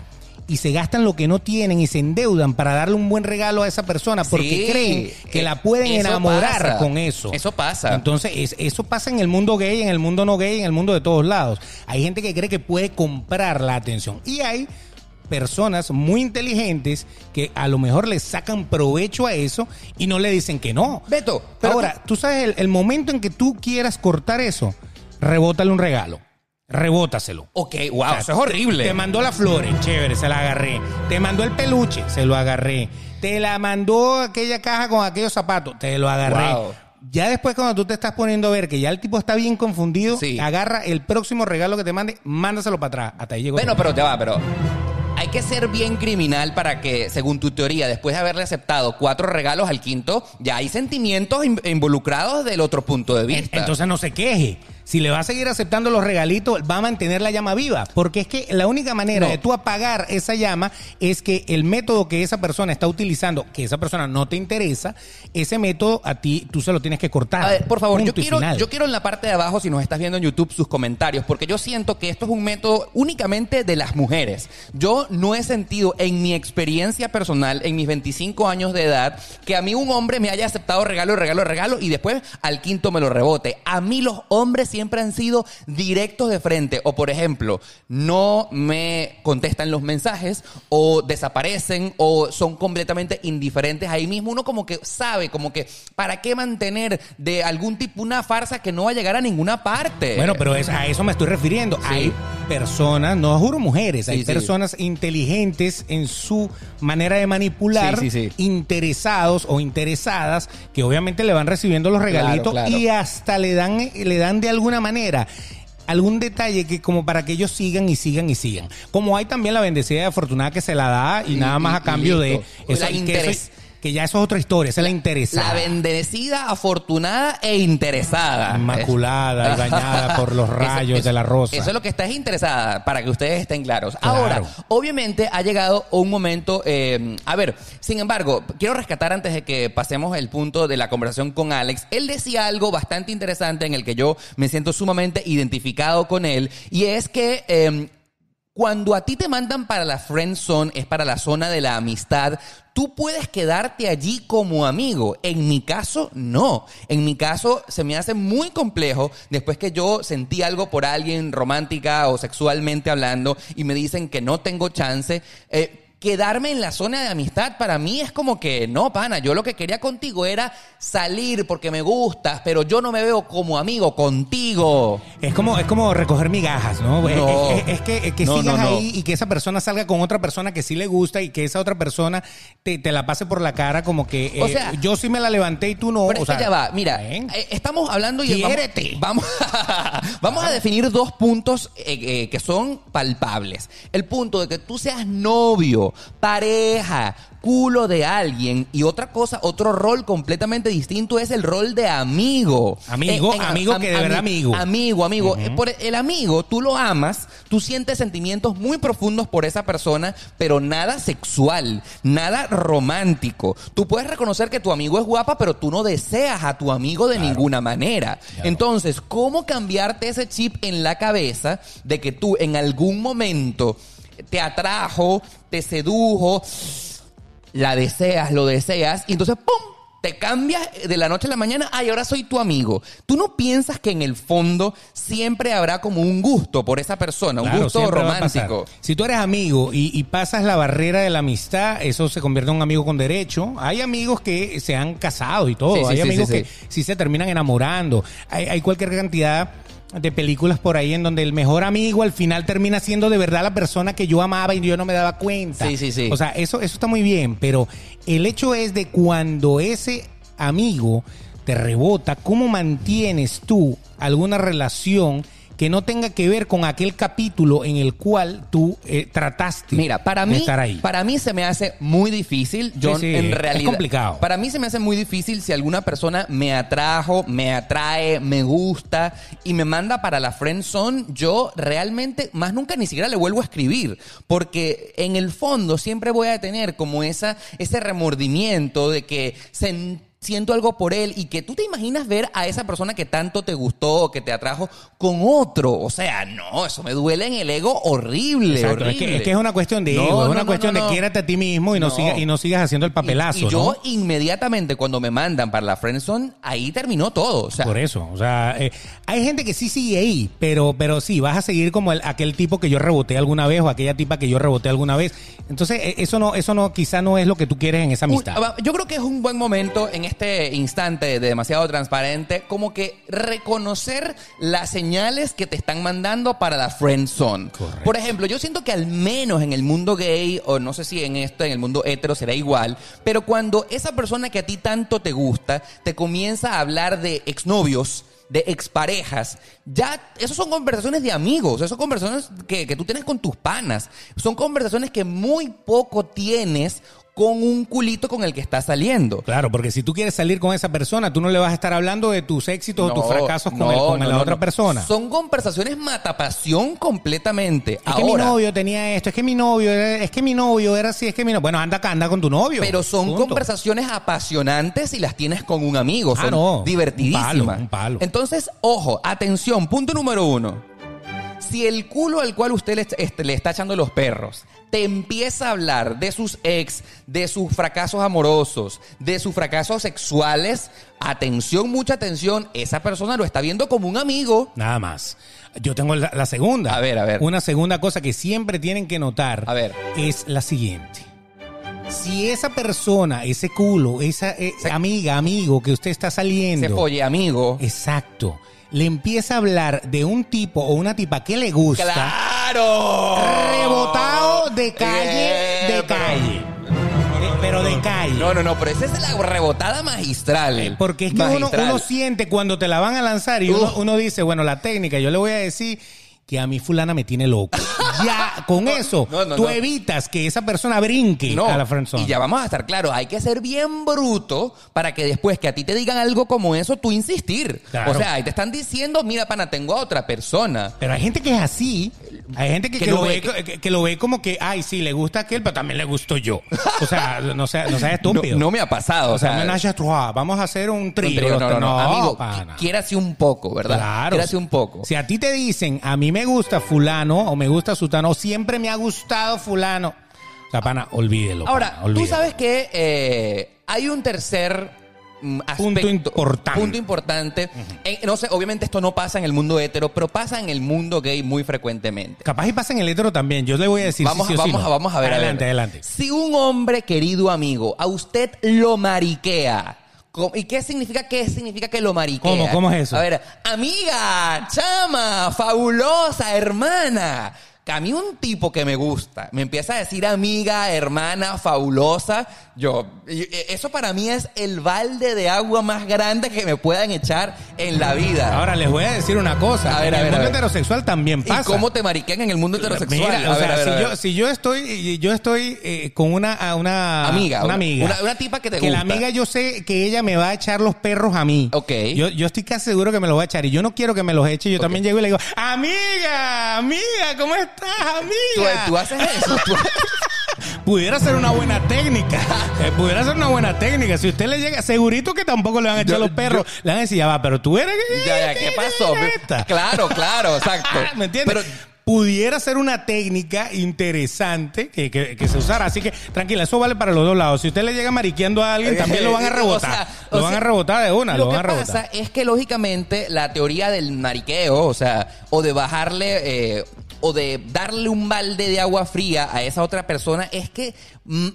[SPEAKER 1] Y se gastan lo que no tienen y se endeudan para darle un buen regalo a esa persona porque
[SPEAKER 2] Sí,
[SPEAKER 1] creen que
[SPEAKER 2] eh,
[SPEAKER 1] la pueden enamorar
[SPEAKER 2] pasa.
[SPEAKER 1] con eso.
[SPEAKER 2] Eso pasa.
[SPEAKER 1] Entonces, es- eso pasa en el mundo gay, en el mundo no gay, en el mundo de todos lados. Hay gente que cree que puede comprar la atención. Y hay personas muy inteligentes que a lo mejor le sacan provecho a eso y no le dicen que no.
[SPEAKER 2] Beto, pero
[SPEAKER 1] Ahora, tú sabes, el, el momento en que tú quieras cortar eso, rebótale un regalo. Rebótaselo.
[SPEAKER 2] Ok, wow,
[SPEAKER 1] O sea,
[SPEAKER 2] eso es horrible.
[SPEAKER 1] Te mandó las flores, chévere, se la agarré. Te mandó el peluche, se lo agarré. Te la mandó aquella caja con aquellos zapatos, te lo agarré.
[SPEAKER 2] Wow.
[SPEAKER 1] Ya después cuando tú te estás poniendo a ver que ya el tipo está bien confundido,
[SPEAKER 2] Sí.
[SPEAKER 1] agarra el próximo regalo que te mande, mándaselo para atrás. Hasta ahí llegó.
[SPEAKER 2] Bueno, pero te va, pero hay que ser bien criminal para que, según tu teoría, después de haberle aceptado cuatro regalos al quinto, ya hay sentimientos in- involucrados del otro punto de vista.
[SPEAKER 1] Entonces no se queje. Si le va a seguir aceptando los regalitos, va a mantener la llama viva. Porque es que la única manera
[SPEAKER 2] No.
[SPEAKER 1] de tú apagar esa llama es que el método que esa persona está utilizando, que esa persona no te interesa, ese método a ti tú se lo tienes que cortar.
[SPEAKER 2] A ver, por favor, yo quiero,
[SPEAKER 1] final.
[SPEAKER 2] yo quiero en la parte de abajo, si nos estás viendo en YouTube, sus comentarios, porque yo siento que esto es un método únicamente de las mujeres. Yo no he sentido en mi experiencia personal, en mis 25 años de edad, que a mí un hombre me haya aceptado regalo, regalo, regalo y después al quinto me lo rebote. A mí los hombres siempre han sido directos de frente. O por ejemplo, no me contestan los mensajes o desaparecen o son completamente indiferentes. Ahí mismo uno como que sabe, como que, ¿para qué mantener de algún tipo una farsa que no va a llegar a ninguna parte?
[SPEAKER 1] Bueno, pero es- a eso me estoy refiriendo. Hay personas, no juro mujeres, hay
[SPEAKER 2] Sí, sí.
[SPEAKER 1] personas inteligentes en su manera de manipular,
[SPEAKER 2] Sí,
[SPEAKER 1] interesados o interesadas, que obviamente le van recibiendo los regalitos
[SPEAKER 2] Claro, claro.
[SPEAKER 1] y hasta le dan, le dan de alguna manera algún detalle que como para que ellos sigan y sigan y sigan. Como hay también la bendecida y afortunada que se la da y,
[SPEAKER 2] Y-
[SPEAKER 1] nada más a cambio
[SPEAKER 2] y
[SPEAKER 1] de eso, eso- que ya eso es otra historia, esa es la interesada.
[SPEAKER 2] La bendecida, afortunada e interesada.
[SPEAKER 1] Inmaculada y bañada *laughs* por los rayos de la rosa.
[SPEAKER 2] Eso es lo que está es interesada, para que ustedes estén claros.
[SPEAKER 1] Claro.
[SPEAKER 2] Ahora, obviamente ha llegado un momento. eh, a ver, sin embargo, quiero rescatar antes de que pasemos el punto de la conversación con Alex. Él decía algo bastante interesante en el que yo me siento sumamente identificado con él, y es que. eh, cuando a ti te mandan para la friend zone, es para la zona de la amistad, tú puedes quedarte allí como amigo. En mi caso, no. En mi caso, se me hace muy complejo después que yo sentí algo por alguien romántica o sexualmente hablando y me dicen que no tengo chance. eh, Quedarme en la zona de amistad para mí es como que no, pana. Yo lo que quería contigo era salir porque me gustas, pero yo no me veo como amigo contigo.
[SPEAKER 1] Es como, es como recoger migajas, ¿no? Es-
[SPEAKER 2] No.
[SPEAKER 1] Es, es que, que
[SPEAKER 2] No,
[SPEAKER 1] sigas
[SPEAKER 2] no,
[SPEAKER 1] ahí y que esa persona salga con otra persona que sí le gusta y que esa otra persona te, te la pase por la cara como que
[SPEAKER 2] O
[SPEAKER 1] eh,
[SPEAKER 2] sea,
[SPEAKER 1] yo sí me la levanté y tú no.
[SPEAKER 2] Pero
[SPEAKER 1] o
[SPEAKER 2] es que
[SPEAKER 1] sea,
[SPEAKER 2] ya va, mira, eh, estamos hablando y
[SPEAKER 1] Quiérete.
[SPEAKER 2] vamos, vamos, *laughs* vamos a definir dos puntos eh, eh, que son palpables. El punto de que tú seas novio, pareja, culo de alguien y otra cosa, otro rol completamente distinto es el rol de amigo.
[SPEAKER 1] Amigo, amigo que de verdad amigo.
[SPEAKER 2] Amigo, amigo. Eh, Por el amigo, tú lo amas, tú sientes sentimientos muy profundos por esa persona, pero nada sexual, nada romántico. Tú puedes reconocer que tu amigo es guapa, pero tú no deseas a tu amigo de ninguna manera. Entonces, ¿cómo cambiarte ese chip en la cabeza de que tú en algún momento te atrajo, te sedujo, la deseas, lo deseas, y entonces ¡pum! Te cambias de la noche a la mañana, ay, ahora soy tu amigo. Tú no piensas que en el fondo siempre habrá como un gusto por esa persona, un
[SPEAKER 1] Claro,
[SPEAKER 2] gusto
[SPEAKER 1] siempre va a pasar.
[SPEAKER 2] romántico.
[SPEAKER 1] Si tú eres amigo y, y pasas la barrera de la amistad, eso se convierte en un amigo con derecho. Hay amigos que se han casado y todo.
[SPEAKER 2] Sí, sí,
[SPEAKER 1] hay
[SPEAKER 2] sí,
[SPEAKER 1] amigos
[SPEAKER 2] sí,
[SPEAKER 1] que
[SPEAKER 2] sí.
[SPEAKER 1] sí se terminan enamorando. Hay, hay cualquier cantidad de películas por ahí en donde el mejor amigo al final termina siendo de verdad la persona que yo amaba y yo no me daba cuenta.
[SPEAKER 2] Sí, sí, sí.
[SPEAKER 1] O sea, eso, eso está muy bien, pero el hecho es de cuando ese amigo te rebota, ¿cómo mantienes tú alguna relación que no tenga que ver con aquel capítulo en el cual tú eh, trataste
[SPEAKER 2] Mira, para
[SPEAKER 1] de
[SPEAKER 2] mí,
[SPEAKER 1] estar ahí?
[SPEAKER 2] para mí se me hace muy difícil. Yo
[SPEAKER 1] Sí, sí,
[SPEAKER 2] en
[SPEAKER 1] es
[SPEAKER 2] realidad,
[SPEAKER 1] complicado.
[SPEAKER 2] Para mí se me hace muy difícil si alguna persona me atrajo, me atrae, me gusta y me manda para la friend zone. Yo realmente más nunca ni siquiera le vuelvo a escribir, porque en el fondo siempre voy a tener como esa ese remordimiento de que sen- siento algo por él y que tú te imaginas ver a esa persona que tanto te gustó, que te atrajo con otro. O sea, no, eso me duele en el ego horrible,
[SPEAKER 1] Exacto, es,
[SPEAKER 2] horrible.
[SPEAKER 1] que, es que es una cuestión de
[SPEAKER 2] No,
[SPEAKER 1] ego, es
[SPEAKER 2] no,
[SPEAKER 1] una
[SPEAKER 2] no,
[SPEAKER 1] cuestión de quiérate a ti mismo y no, sigas, y no sigas haciendo el papelazo,
[SPEAKER 2] Y, y yo inmediatamente cuando me mandan para la friendzone, ahí terminó todo. O sea,
[SPEAKER 1] Por eso, o sea, eh, hay gente que sí sigue ahí, pero, pero sí, vas a seguir como el- aquel tipo que yo reboté alguna vez o aquella tipa que yo reboté alguna vez. Entonces, eh, eso no, eso no, quizá no es lo que tú quieres en esa amistad.
[SPEAKER 2] Yo creo que es un buen momento en este instante de demasiado transparente, como que reconocer las señales que te están mandando para la friend zone.
[SPEAKER 1] Correcto.
[SPEAKER 2] Por ejemplo, yo siento que al menos en el mundo gay, o no sé si en esto, en el mundo hetero será igual, pero cuando esa persona que a ti tanto te gusta te comienza a hablar de exnovios, de exparejas, ya, esos son conversaciones de amigos, esas son conversaciones que, que tú tienes con tus panas, son conversaciones que muy poco tienes con un culito con el que estás saliendo.
[SPEAKER 1] Claro, porque si tú quieres salir con esa persona, tú no le vas a estar hablando de tus éxitos o tus fracasos con,
[SPEAKER 2] no,
[SPEAKER 1] el- con
[SPEAKER 2] no,
[SPEAKER 1] la otra persona.
[SPEAKER 2] Son conversaciones matapasión completamente.
[SPEAKER 1] Es que mi
[SPEAKER 2] Ahora,
[SPEAKER 1] novio tenía esto, es que mi novio, era- es que mi novio era así, es que mi novio. Bueno, anda acá, anda con tu novio.
[SPEAKER 2] Pero son
[SPEAKER 1] Punto.
[SPEAKER 2] conversaciones apasionantes y las tienes con un amigo.
[SPEAKER 1] Ah,
[SPEAKER 2] Son
[SPEAKER 1] no.
[SPEAKER 2] divertidísimas.
[SPEAKER 1] Un palo, un palo.
[SPEAKER 2] Entonces, ojo, atención, punto número uno. Si el culo al cual usted le, este, le está echando los perros te empieza a hablar de sus ex, de sus fracasos amorosos, de sus fracasos sexuales, atención, mucha atención, esa persona lo está viendo como un amigo.
[SPEAKER 1] Nada más. Yo tengo la, la segunda.
[SPEAKER 2] A ver, a ver.
[SPEAKER 1] Una segunda cosa que siempre tienen que notar
[SPEAKER 2] A ver.
[SPEAKER 1] es la siguiente. Si esa persona, ese culo, esa eh,
[SPEAKER 2] Se-
[SPEAKER 1] amiga, amigo que usted está saliendo.
[SPEAKER 2] Se folle, amigo.
[SPEAKER 1] Exacto. Le empieza a hablar de un tipo o una tipa que le gusta.
[SPEAKER 2] ¡Claro!
[SPEAKER 1] Rebotado de calle,
[SPEAKER 2] Eh,
[SPEAKER 1] de
[SPEAKER 2] pero-
[SPEAKER 1] calle. Pero de calle.
[SPEAKER 2] No, no, no, pero esa es la rebotada magistral.
[SPEAKER 1] Eh, Porque es que uno, uno siente cuando te la van a lanzar y uno, uno dice, bueno, la técnica, yo le voy a decir que a mi fulana me tiene loco. Ya, con eso,
[SPEAKER 2] no, no,
[SPEAKER 1] tú evitas que esa persona brinque
[SPEAKER 2] No,
[SPEAKER 1] a la friendzone.
[SPEAKER 2] y ya vamos a estar claros, hay que ser bien bruto para que después que a ti te digan algo como eso, tú insistir.
[SPEAKER 1] Claro.
[SPEAKER 2] O sea, ahí te están diciendo, mira, pana, tengo a otra persona.
[SPEAKER 1] Pero hay gente que es así. Hay gente que,
[SPEAKER 2] Que
[SPEAKER 1] lo
[SPEAKER 2] ve
[SPEAKER 1] ve, que, que lo ve como que, ay, sí, le gusta aquel, pero también le gusto yo. O sea, *laughs* no sea, no sea estúpido.
[SPEAKER 2] no me ha pasado.
[SPEAKER 1] o sea, menage à trois, vamos a hacer un trío.
[SPEAKER 2] no, no, no, amigo, quiérase un poco, ¿verdad?
[SPEAKER 1] Claro.
[SPEAKER 2] Quiérase un poco.
[SPEAKER 1] Si a ti te dicen, a mí me gusta fulano o me gusta sutano, o siempre me ha gustado fulano. O sea, pana, olvídelo.
[SPEAKER 2] Ahora,
[SPEAKER 1] pana,
[SPEAKER 2] tú sabes que eh, hay un tercer mm,
[SPEAKER 1] Punto importante.
[SPEAKER 2] Punto importante. En- no sé, obviamente esto no pasa en el mundo hetero, pero pasa en el mundo gay muy frecuentemente.
[SPEAKER 1] Capaz y pasa en el hetero también. Yo le voy a decir
[SPEAKER 2] Vamos,
[SPEAKER 1] sí, sí o sí,
[SPEAKER 2] vamos,
[SPEAKER 1] no.
[SPEAKER 2] a, vamos a ver. a
[SPEAKER 1] Adelante,
[SPEAKER 2] ver.
[SPEAKER 1] adelante.
[SPEAKER 2] Si un hombre, querido amigo, a usted lo mariquea. ¿cómo- ¿Y qué significa, qué significa que lo mariquea?
[SPEAKER 1] ¿Cómo? ¿Cómo es eso?
[SPEAKER 2] A ver, amiga, chama, fabulosa, hermana. Que a mí un tipo que me gusta me empieza a decir amiga, hermana, fabulosa. Yo, y- y- eso para mí es el balde de agua más grande que me puedan echar en la vida.
[SPEAKER 1] Ahora les voy a decir una cosa.
[SPEAKER 2] A ver,
[SPEAKER 1] en
[SPEAKER 2] a
[SPEAKER 1] el
[SPEAKER 2] ver, a
[SPEAKER 1] mundo
[SPEAKER 2] ver.
[SPEAKER 1] heterosexual también
[SPEAKER 2] ¿Y
[SPEAKER 1] pasa.
[SPEAKER 2] cómo te mariquean en el mundo heterosexual?
[SPEAKER 1] Mira, o sea,
[SPEAKER 2] ver,
[SPEAKER 1] si. Yo, si yo estoy, yo estoy eh, con una, una
[SPEAKER 2] Amiga,
[SPEAKER 1] una amiga,
[SPEAKER 2] una- una tipa que te
[SPEAKER 1] la
[SPEAKER 2] gusta.
[SPEAKER 1] amiga yo sé que ella me va a echar los perros a mí.
[SPEAKER 2] Ok.
[SPEAKER 1] Yo, yo estoy casi seguro que me los va a echar y yo no quiero que me los eche. Yo también llego y le digo, amiga, amiga, ¿cómo estás,
[SPEAKER 2] Tú,
[SPEAKER 1] amiga?
[SPEAKER 2] tú haces eso. tú- *laughs*
[SPEAKER 1] Pudiera ser una buena técnica. Eh, pudiera ser una buena técnica. Si usted le llega, segurito que tampoco le van a echar
[SPEAKER 2] Yo-
[SPEAKER 1] los perros. Le van a decir, ya va, pero tú eres.
[SPEAKER 2] Ya, ya, ¿qué pasó?
[SPEAKER 1] esta?
[SPEAKER 2] Claro, claro, exacto. *laughs*
[SPEAKER 1] ¿Me entiendes?
[SPEAKER 2] Pero
[SPEAKER 1] Pudiera ser una técnica interesante que, que- que se usara. Así que tranquila, eso vale para los dos lados. Si usted le llega mariqueando a alguien, también lo van a *laughs*
[SPEAKER 2] O
[SPEAKER 1] rebotar.
[SPEAKER 2] sea,
[SPEAKER 1] lo
[SPEAKER 2] o
[SPEAKER 1] van
[SPEAKER 2] sea,
[SPEAKER 1] a rebotar de una, lo,
[SPEAKER 2] Lo
[SPEAKER 1] van
[SPEAKER 2] que
[SPEAKER 1] a rebotar.
[SPEAKER 2] pasa es que lógicamente la teoría del mariqueo, o sea, o de bajarle eh, o de darle un balde de agua fría a esa otra persona es que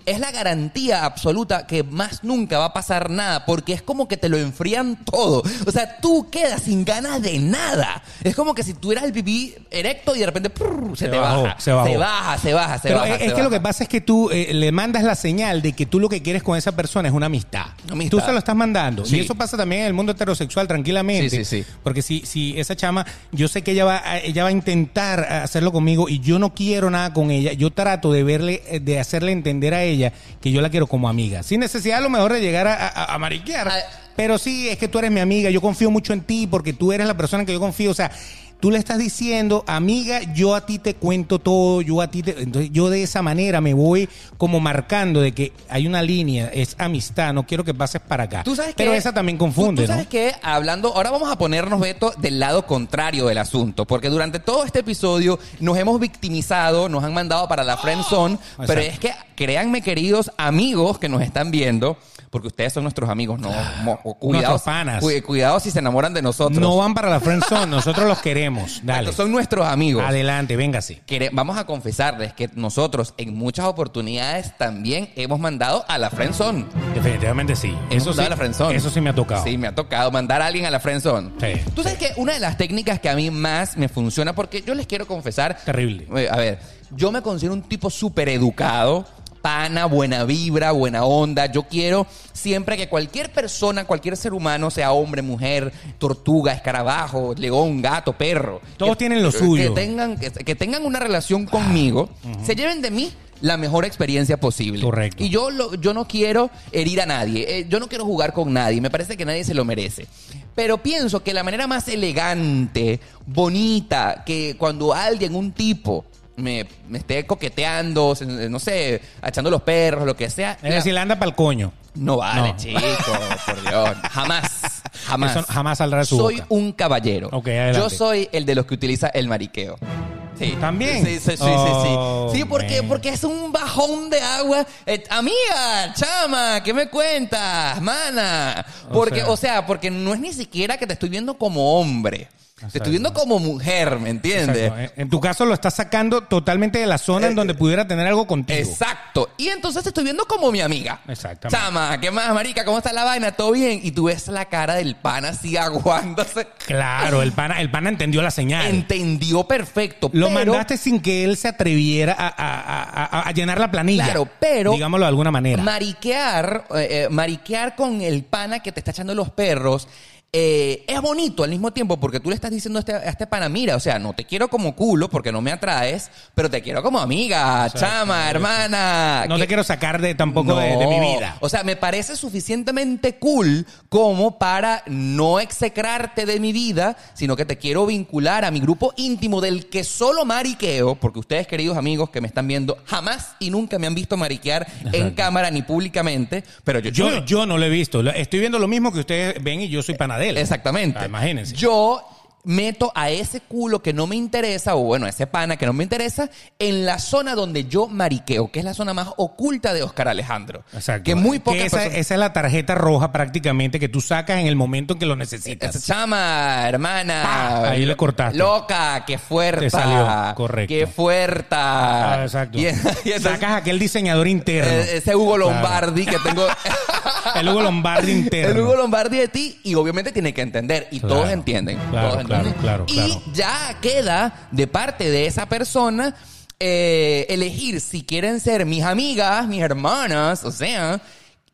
[SPEAKER 2] es la garantía absoluta que más nunca va a pasar nada porque es como que te lo enfrían todo. O sea, tú quedas sin ganas de nada. Es como que si tuvieras el pipí erecto y de repente prrr, se,
[SPEAKER 1] Se
[SPEAKER 2] te
[SPEAKER 1] bajó,
[SPEAKER 2] baja.
[SPEAKER 1] se
[SPEAKER 2] baja, se baja, se
[SPEAKER 1] Pero
[SPEAKER 2] baja.
[SPEAKER 1] es,
[SPEAKER 2] se
[SPEAKER 1] es que lo que pasa es que tú eh, le mandas la señal de que tú lo que quieres con esa persona es una amistad.
[SPEAKER 2] Amistad.
[SPEAKER 1] Tú se lo estás mandando.
[SPEAKER 2] Sí.
[SPEAKER 1] Y eso pasa también en el mundo heterosexual tranquilamente.
[SPEAKER 2] Sí, sí, sí.
[SPEAKER 1] Porque si, si esa chama, yo sé que ella va, a- ella va a intentar hacerlo conmigo y yo no quiero nada con ella, yo trato de verle, eh, de hacerle entender a ella que yo la quiero como amiga. Sin necesidad a lo mejor de llegar a, a- a mariquear.
[SPEAKER 2] Ah.
[SPEAKER 1] Pero sí, es que tú eres mi amiga, yo confío mucho en ti porque tú eres la persona en que yo confío. O sea, tú le estás diciendo, amiga, yo a ti te cuento todo, yo a ti te... Entonces yo de esa manera me voy como marcando de que hay una línea, es amistad, no quiero que pases para acá.
[SPEAKER 2] Tú sabes
[SPEAKER 1] Pero
[SPEAKER 2] que-
[SPEAKER 1] esa también confunde,
[SPEAKER 2] tú, tú sabes
[SPEAKER 1] ¿no?
[SPEAKER 2] que hablando, ahora vamos a ponernos, Beto, del lado contrario del asunto, porque durante todo este episodio nos hemos victimizado, nos han mandado para la friend zone, *gasps* pero es que créanme, queridos amigos que nos están viendo, porque ustedes son nuestros amigos, no, cuidado,
[SPEAKER 1] panas.
[SPEAKER 2] cu- cuidado si se enamoran de nosotros.
[SPEAKER 1] No van para la friend zone, nosotros los queremos. *laughs* Dale.
[SPEAKER 2] Estos son nuestros amigos.
[SPEAKER 1] Adelante, véngase.
[SPEAKER 2] Quere- Vamos a confesarles que nosotros en muchas oportunidades también hemos mandado a la friend zone.
[SPEAKER 1] Definitivamente sí.
[SPEAKER 2] Hemos
[SPEAKER 1] Eso
[SPEAKER 2] mandado
[SPEAKER 1] sí,
[SPEAKER 2] a la friendzone.
[SPEAKER 1] eso sí me ha tocado.
[SPEAKER 2] Sí, me ha tocado mandar a alguien a la friendzone.
[SPEAKER 1] Sí.
[SPEAKER 2] Tú sabes que una de las técnicas que a mí más me funciona, porque yo les quiero confesar.
[SPEAKER 1] Terrible.
[SPEAKER 2] Eh, A ver, yo me considero un tipo súper educado. Pana, buena vibra, buena onda. Yo quiero siempre que cualquier persona, cualquier ser humano, sea hombre, mujer, tortuga, escarabajo, león, gato, perro.
[SPEAKER 1] Todos
[SPEAKER 2] que-
[SPEAKER 1] tienen lo
[SPEAKER 2] que-
[SPEAKER 1] suyo.
[SPEAKER 2] Que tengan, que, que tengan una relación conmigo, se lleven de mí la mejor experiencia posible.
[SPEAKER 1] Correcto.
[SPEAKER 2] Y yo, lo- yo no quiero herir a nadie. eh, yo no quiero jugar con nadie. Me parece que nadie se lo merece. Pero pienso que la manera más elegante, bonita, que cuando alguien, un tipo, me, me esté coqueteando, se- no sé, echando los perros, lo que sea.
[SPEAKER 1] Es decir, anda para el coño.
[SPEAKER 2] No vale,
[SPEAKER 1] No.
[SPEAKER 2] chico, por Dios. *laughs* Jamás, jamás.
[SPEAKER 1] Eso jamás saldrá de su
[SPEAKER 2] Soy
[SPEAKER 1] boca.
[SPEAKER 2] un caballero.
[SPEAKER 1] Ok, adelante.
[SPEAKER 2] Yo soy el de los que utiliza el mariqueo. Sí.
[SPEAKER 1] ¿También?
[SPEAKER 2] Sí, sí, sí,
[SPEAKER 1] Oh,
[SPEAKER 2] sí. Sí, porque,
[SPEAKER 1] man.
[SPEAKER 2] porque es un bajón de agua. Eh, amiga, chama, ¿qué me cuentas, mana?
[SPEAKER 1] O
[SPEAKER 2] Porque,
[SPEAKER 1] sea-
[SPEAKER 2] o sea, porque no es ni siquiera que te estoy viendo como hombre. Te estoy viendo como mujer, ¿me entiendes?
[SPEAKER 1] Exacto. En- tu caso lo estás sacando totalmente de la zona en donde pudiera tener algo contigo.
[SPEAKER 2] Exacto. Y entonces te estoy viendo como mi amiga.
[SPEAKER 1] Exactamente.
[SPEAKER 2] Chama, ¿qué más, marica? ¿Cómo está la vaina? ¿Todo bien? Y tú ves la cara del pana así aguándose.
[SPEAKER 1] Claro, el pana, el pana entendió la señal.
[SPEAKER 2] Entendió perfecto.
[SPEAKER 1] Lo
[SPEAKER 2] pero-
[SPEAKER 1] mandaste sin que él se atreviera a, a- a- a- a llenar la planilla.
[SPEAKER 2] Claro, pero-
[SPEAKER 1] Digámoslo de alguna manera.
[SPEAKER 2] Mariquear, eh, eh, mariquear con el pana que te está echando los perros. Eh, es bonito al mismo tiempo porque tú le estás diciendo a este, a este pana, mira, o sea, no te quiero como culo porque no me atraes, pero te quiero como amiga, chama, hermana.
[SPEAKER 1] no
[SPEAKER 2] que-
[SPEAKER 1] te quiero sacar de tampoco de, de mi
[SPEAKER 2] No.
[SPEAKER 1] vida.
[SPEAKER 2] O sea, me parece suficientemente cool como para no execrarte de mi vida, sino que te quiero vincular a mi grupo íntimo del que solo mariqueo, porque ustedes, queridos amigos que me están viendo, jamás y nunca me han visto mariquear en cámara ni públicamente, pero yo,
[SPEAKER 1] Yo, yo no lo he visto. Lo- Estoy viendo lo mismo que ustedes ven y yo soy
[SPEAKER 2] Exactamente.
[SPEAKER 1] Ah, imagínense.
[SPEAKER 2] Yo meto a ese culo que no me interesa, o bueno, a ese pana que no me interesa, en la zona donde yo mariqueo, que es la zona más oculta de Oscar Alejandro.
[SPEAKER 1] Exacto.
[SPEAKER 2] Que muy
[SPEAKER 1] Que
[SPEAKER 2] pocas
[SPEAKER 1] esa,
[SPEAKER 2] personas-
[SPEAKER 1] esa es la tarjeta roja prácticamente que tú sacas en el momento en que lo necesitas.
[SPEAKER 2] Esa chama, hermana.
[SPEAKER 1] Ahí le cortaste.
[SPEAKER 2] Loca, qué fuerte.
[SPEAKER 1] Te salió, correcto.
[SPEAKER 2] Qué fuerte.
[SPEAKER 1] Ah, exacto.
[SPEAKER 2] Y, y entonces,
[SPEAKER 1] Sacas aquel diseñador interno.
[SPEAKER 2] eh, ese Hugo
[SPEAKER 1] Claro.
[SPEAKER 2] Lombardi que tengo. *laughs*
[SPEAKER 1] El Hugo Lombardi interno. *laughs*
[SPEAKER 2] El Hugo Lombardi de ti y obviamente tiene que entender y
[SPEAKER 1] Claro.
[SPEAKER 2] todos entienden.
[SPEAKER 1] Claro,
[SPEAKER 2] todos entienden.
[SPEAKER 1] Claro,
[SPEAKER 2] y
[SPEAKER 1] claro.
[SPEAKER 2] ya queda de parte de esa persona eh, elegir si quieren ser mis amigas, mis hermanas, o sea.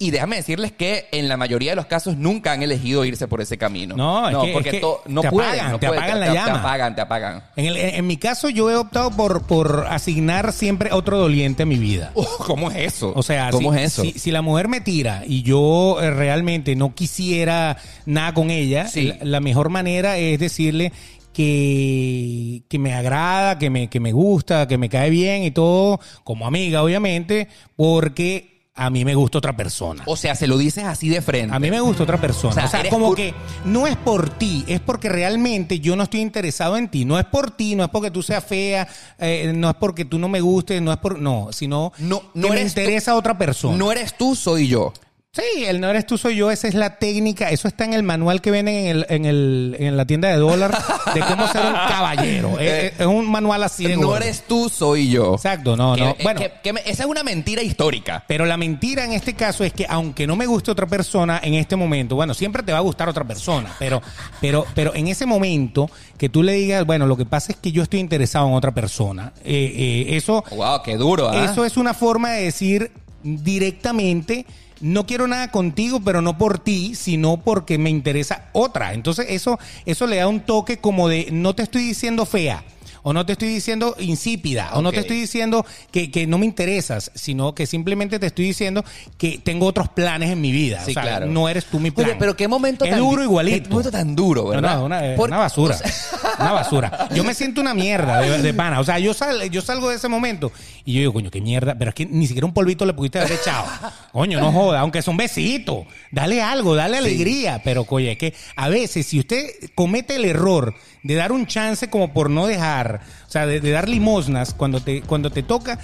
[SPEAKER 2] Y déjame decirles que en la mayoría de los casos nunca han elegido irse por ese camino.
[SPEAKER 1] No, es que-
[SPEAKER 2] porque
[SPEAKER 1] es que
[SPEAKER 2] to- no
[SPEAKER 1] te
[SPEAKER 2] pueden,
[SPEAKER 1] apagan,
[SPEAKER 2] no
[SPEAKER 1] te
[SPEAKER 2] pueden,
[SPEAKER 1] apagan la
[SPEAKER 2] te,
[SPEAKER 1] llama.
[SPEAKER 2] Te apagan, te apagan.
[SPEAKER 1] En, el- en mi caso, yo he optado por, por asignar siempre otro doliente en mi vida. *laughs*
[SPEAKER 2] Oh, ¿Cómo es eso?
[SPEAKER 1] O sea,
[SPEAKER 2] ¿cómo
[SPEAKER 1] si,
[SPEAKER 2] es eso?
[SPEAKER 1] Si, si la mujer me tira y yo eh, realmente no quisiera nada con ella,
[SPEAKER 2] Sí.
[SPEAKER 1] la, la mejor manera es decirle que, que me agrada, que me, que me gusta, que me cae bien y todo, como amiga, obviamente, porque a mí me gusta otra persona.
[SPEAKER 2] O sea, se lo dices así de frente.
[SPEAKER 1] A mí me gusta otra persona.
[SPEAKER 2] O sea,
[SPEAKER 1] O sea,
[SPEAKER 2] eres
[SPEAKER 1] como que no es por ti, es porque realmente yo no estoy interesado en ti. No es por ti, no es porque tú seas fea, eh, no es porque tú no me gustes, no es por. No, sino
[SPEAKER 2] No-
[SPEAKER 1] que
[SPEAKER 2] no
[SPEAKER 1] me
[SPEAKER 2] eres tú-
[SPEAKER 1] interesa otra persona.
[SPEAKER 2] No eres tú, soy yo.
[SPEAKER 1] Sí, el no eres tú, soy yo. Esa es la técnica. Eso está en el manual que venden en, el, en, el, en la tienda de dólar de cómo ser un caballero. *laughs* es, es- un manual así de
[SPEAKER 2] No eres tú, soy yo.
[SPEAKER 1] Exacto, no,
[SPEAKER 2] Que-
[SPEAKER 1] no.
[SPEAKER 2] eh,
[SPEAKER 1] Bueno.
[SPEAKER 2] que- que me- esa es una mentira histórica.
[SPEAKER 1] Pero la mentira en este caso es que aunque no me guste otra persona en este momento, bueno, siempre te va a gustar otra persona, pero, pero, pero en ese momento que tú le digas, bueno, lo que pasa es que yo estoy interesado en otra persona, eh, eh, eso,
[SPEAKER 2] Wow, qué duro, ¿ah?
[SPEAKER 1] eso es una forma de decir directamente, no quiero nada contigo, pero no por ti, sino porque me interesa otra. Entonces eso, eso le da un toque como de, no te estoy diciendo fea. O no te estoy diciendo insípida, o no te estoy diciendo que, que no me interesas, sino que simplemente te estoy diciendo que tengo otros planes en mi vida.
[SPEAKER 2] Sí,
[SPEAKER 1] o sea,
[SPEAKER 2] claro.
[SPEAKER 1] no eres tú mi plan.
[SPEAKER 2] Oye, pero qué momento
[SPEAKER 1] es
[SPEAKER 2] tan
[SPEAKER 1] duro igualito.
[SPEAKER 2] Qué momento tan duro,
[SPEAKER 1] No,
[SPEAKER 2] ¿verdad?
[SPEAKER 1] no, una,
[SPEAKER 2] Por-
[SPEAKER 1] una basura.
[SPEAKER 2] o *laughs* sea-
[SPEAKER 1] Una basura. Yo me siento una mierda de, de pana. O sea, yo, sal- yo salgo de ese momento y yo digo, coño, qué mierda. Pero es que ni siquiera un polvito le pudiste haber echado. *laughs* Coño, no joda, aunque es un besito. Dale algo, dale alegría. Pero, coño, es que a veces si usted comete el error de dar un chance como por no dejar, o sea, de, dar limosnas cuando te, cuando te toca,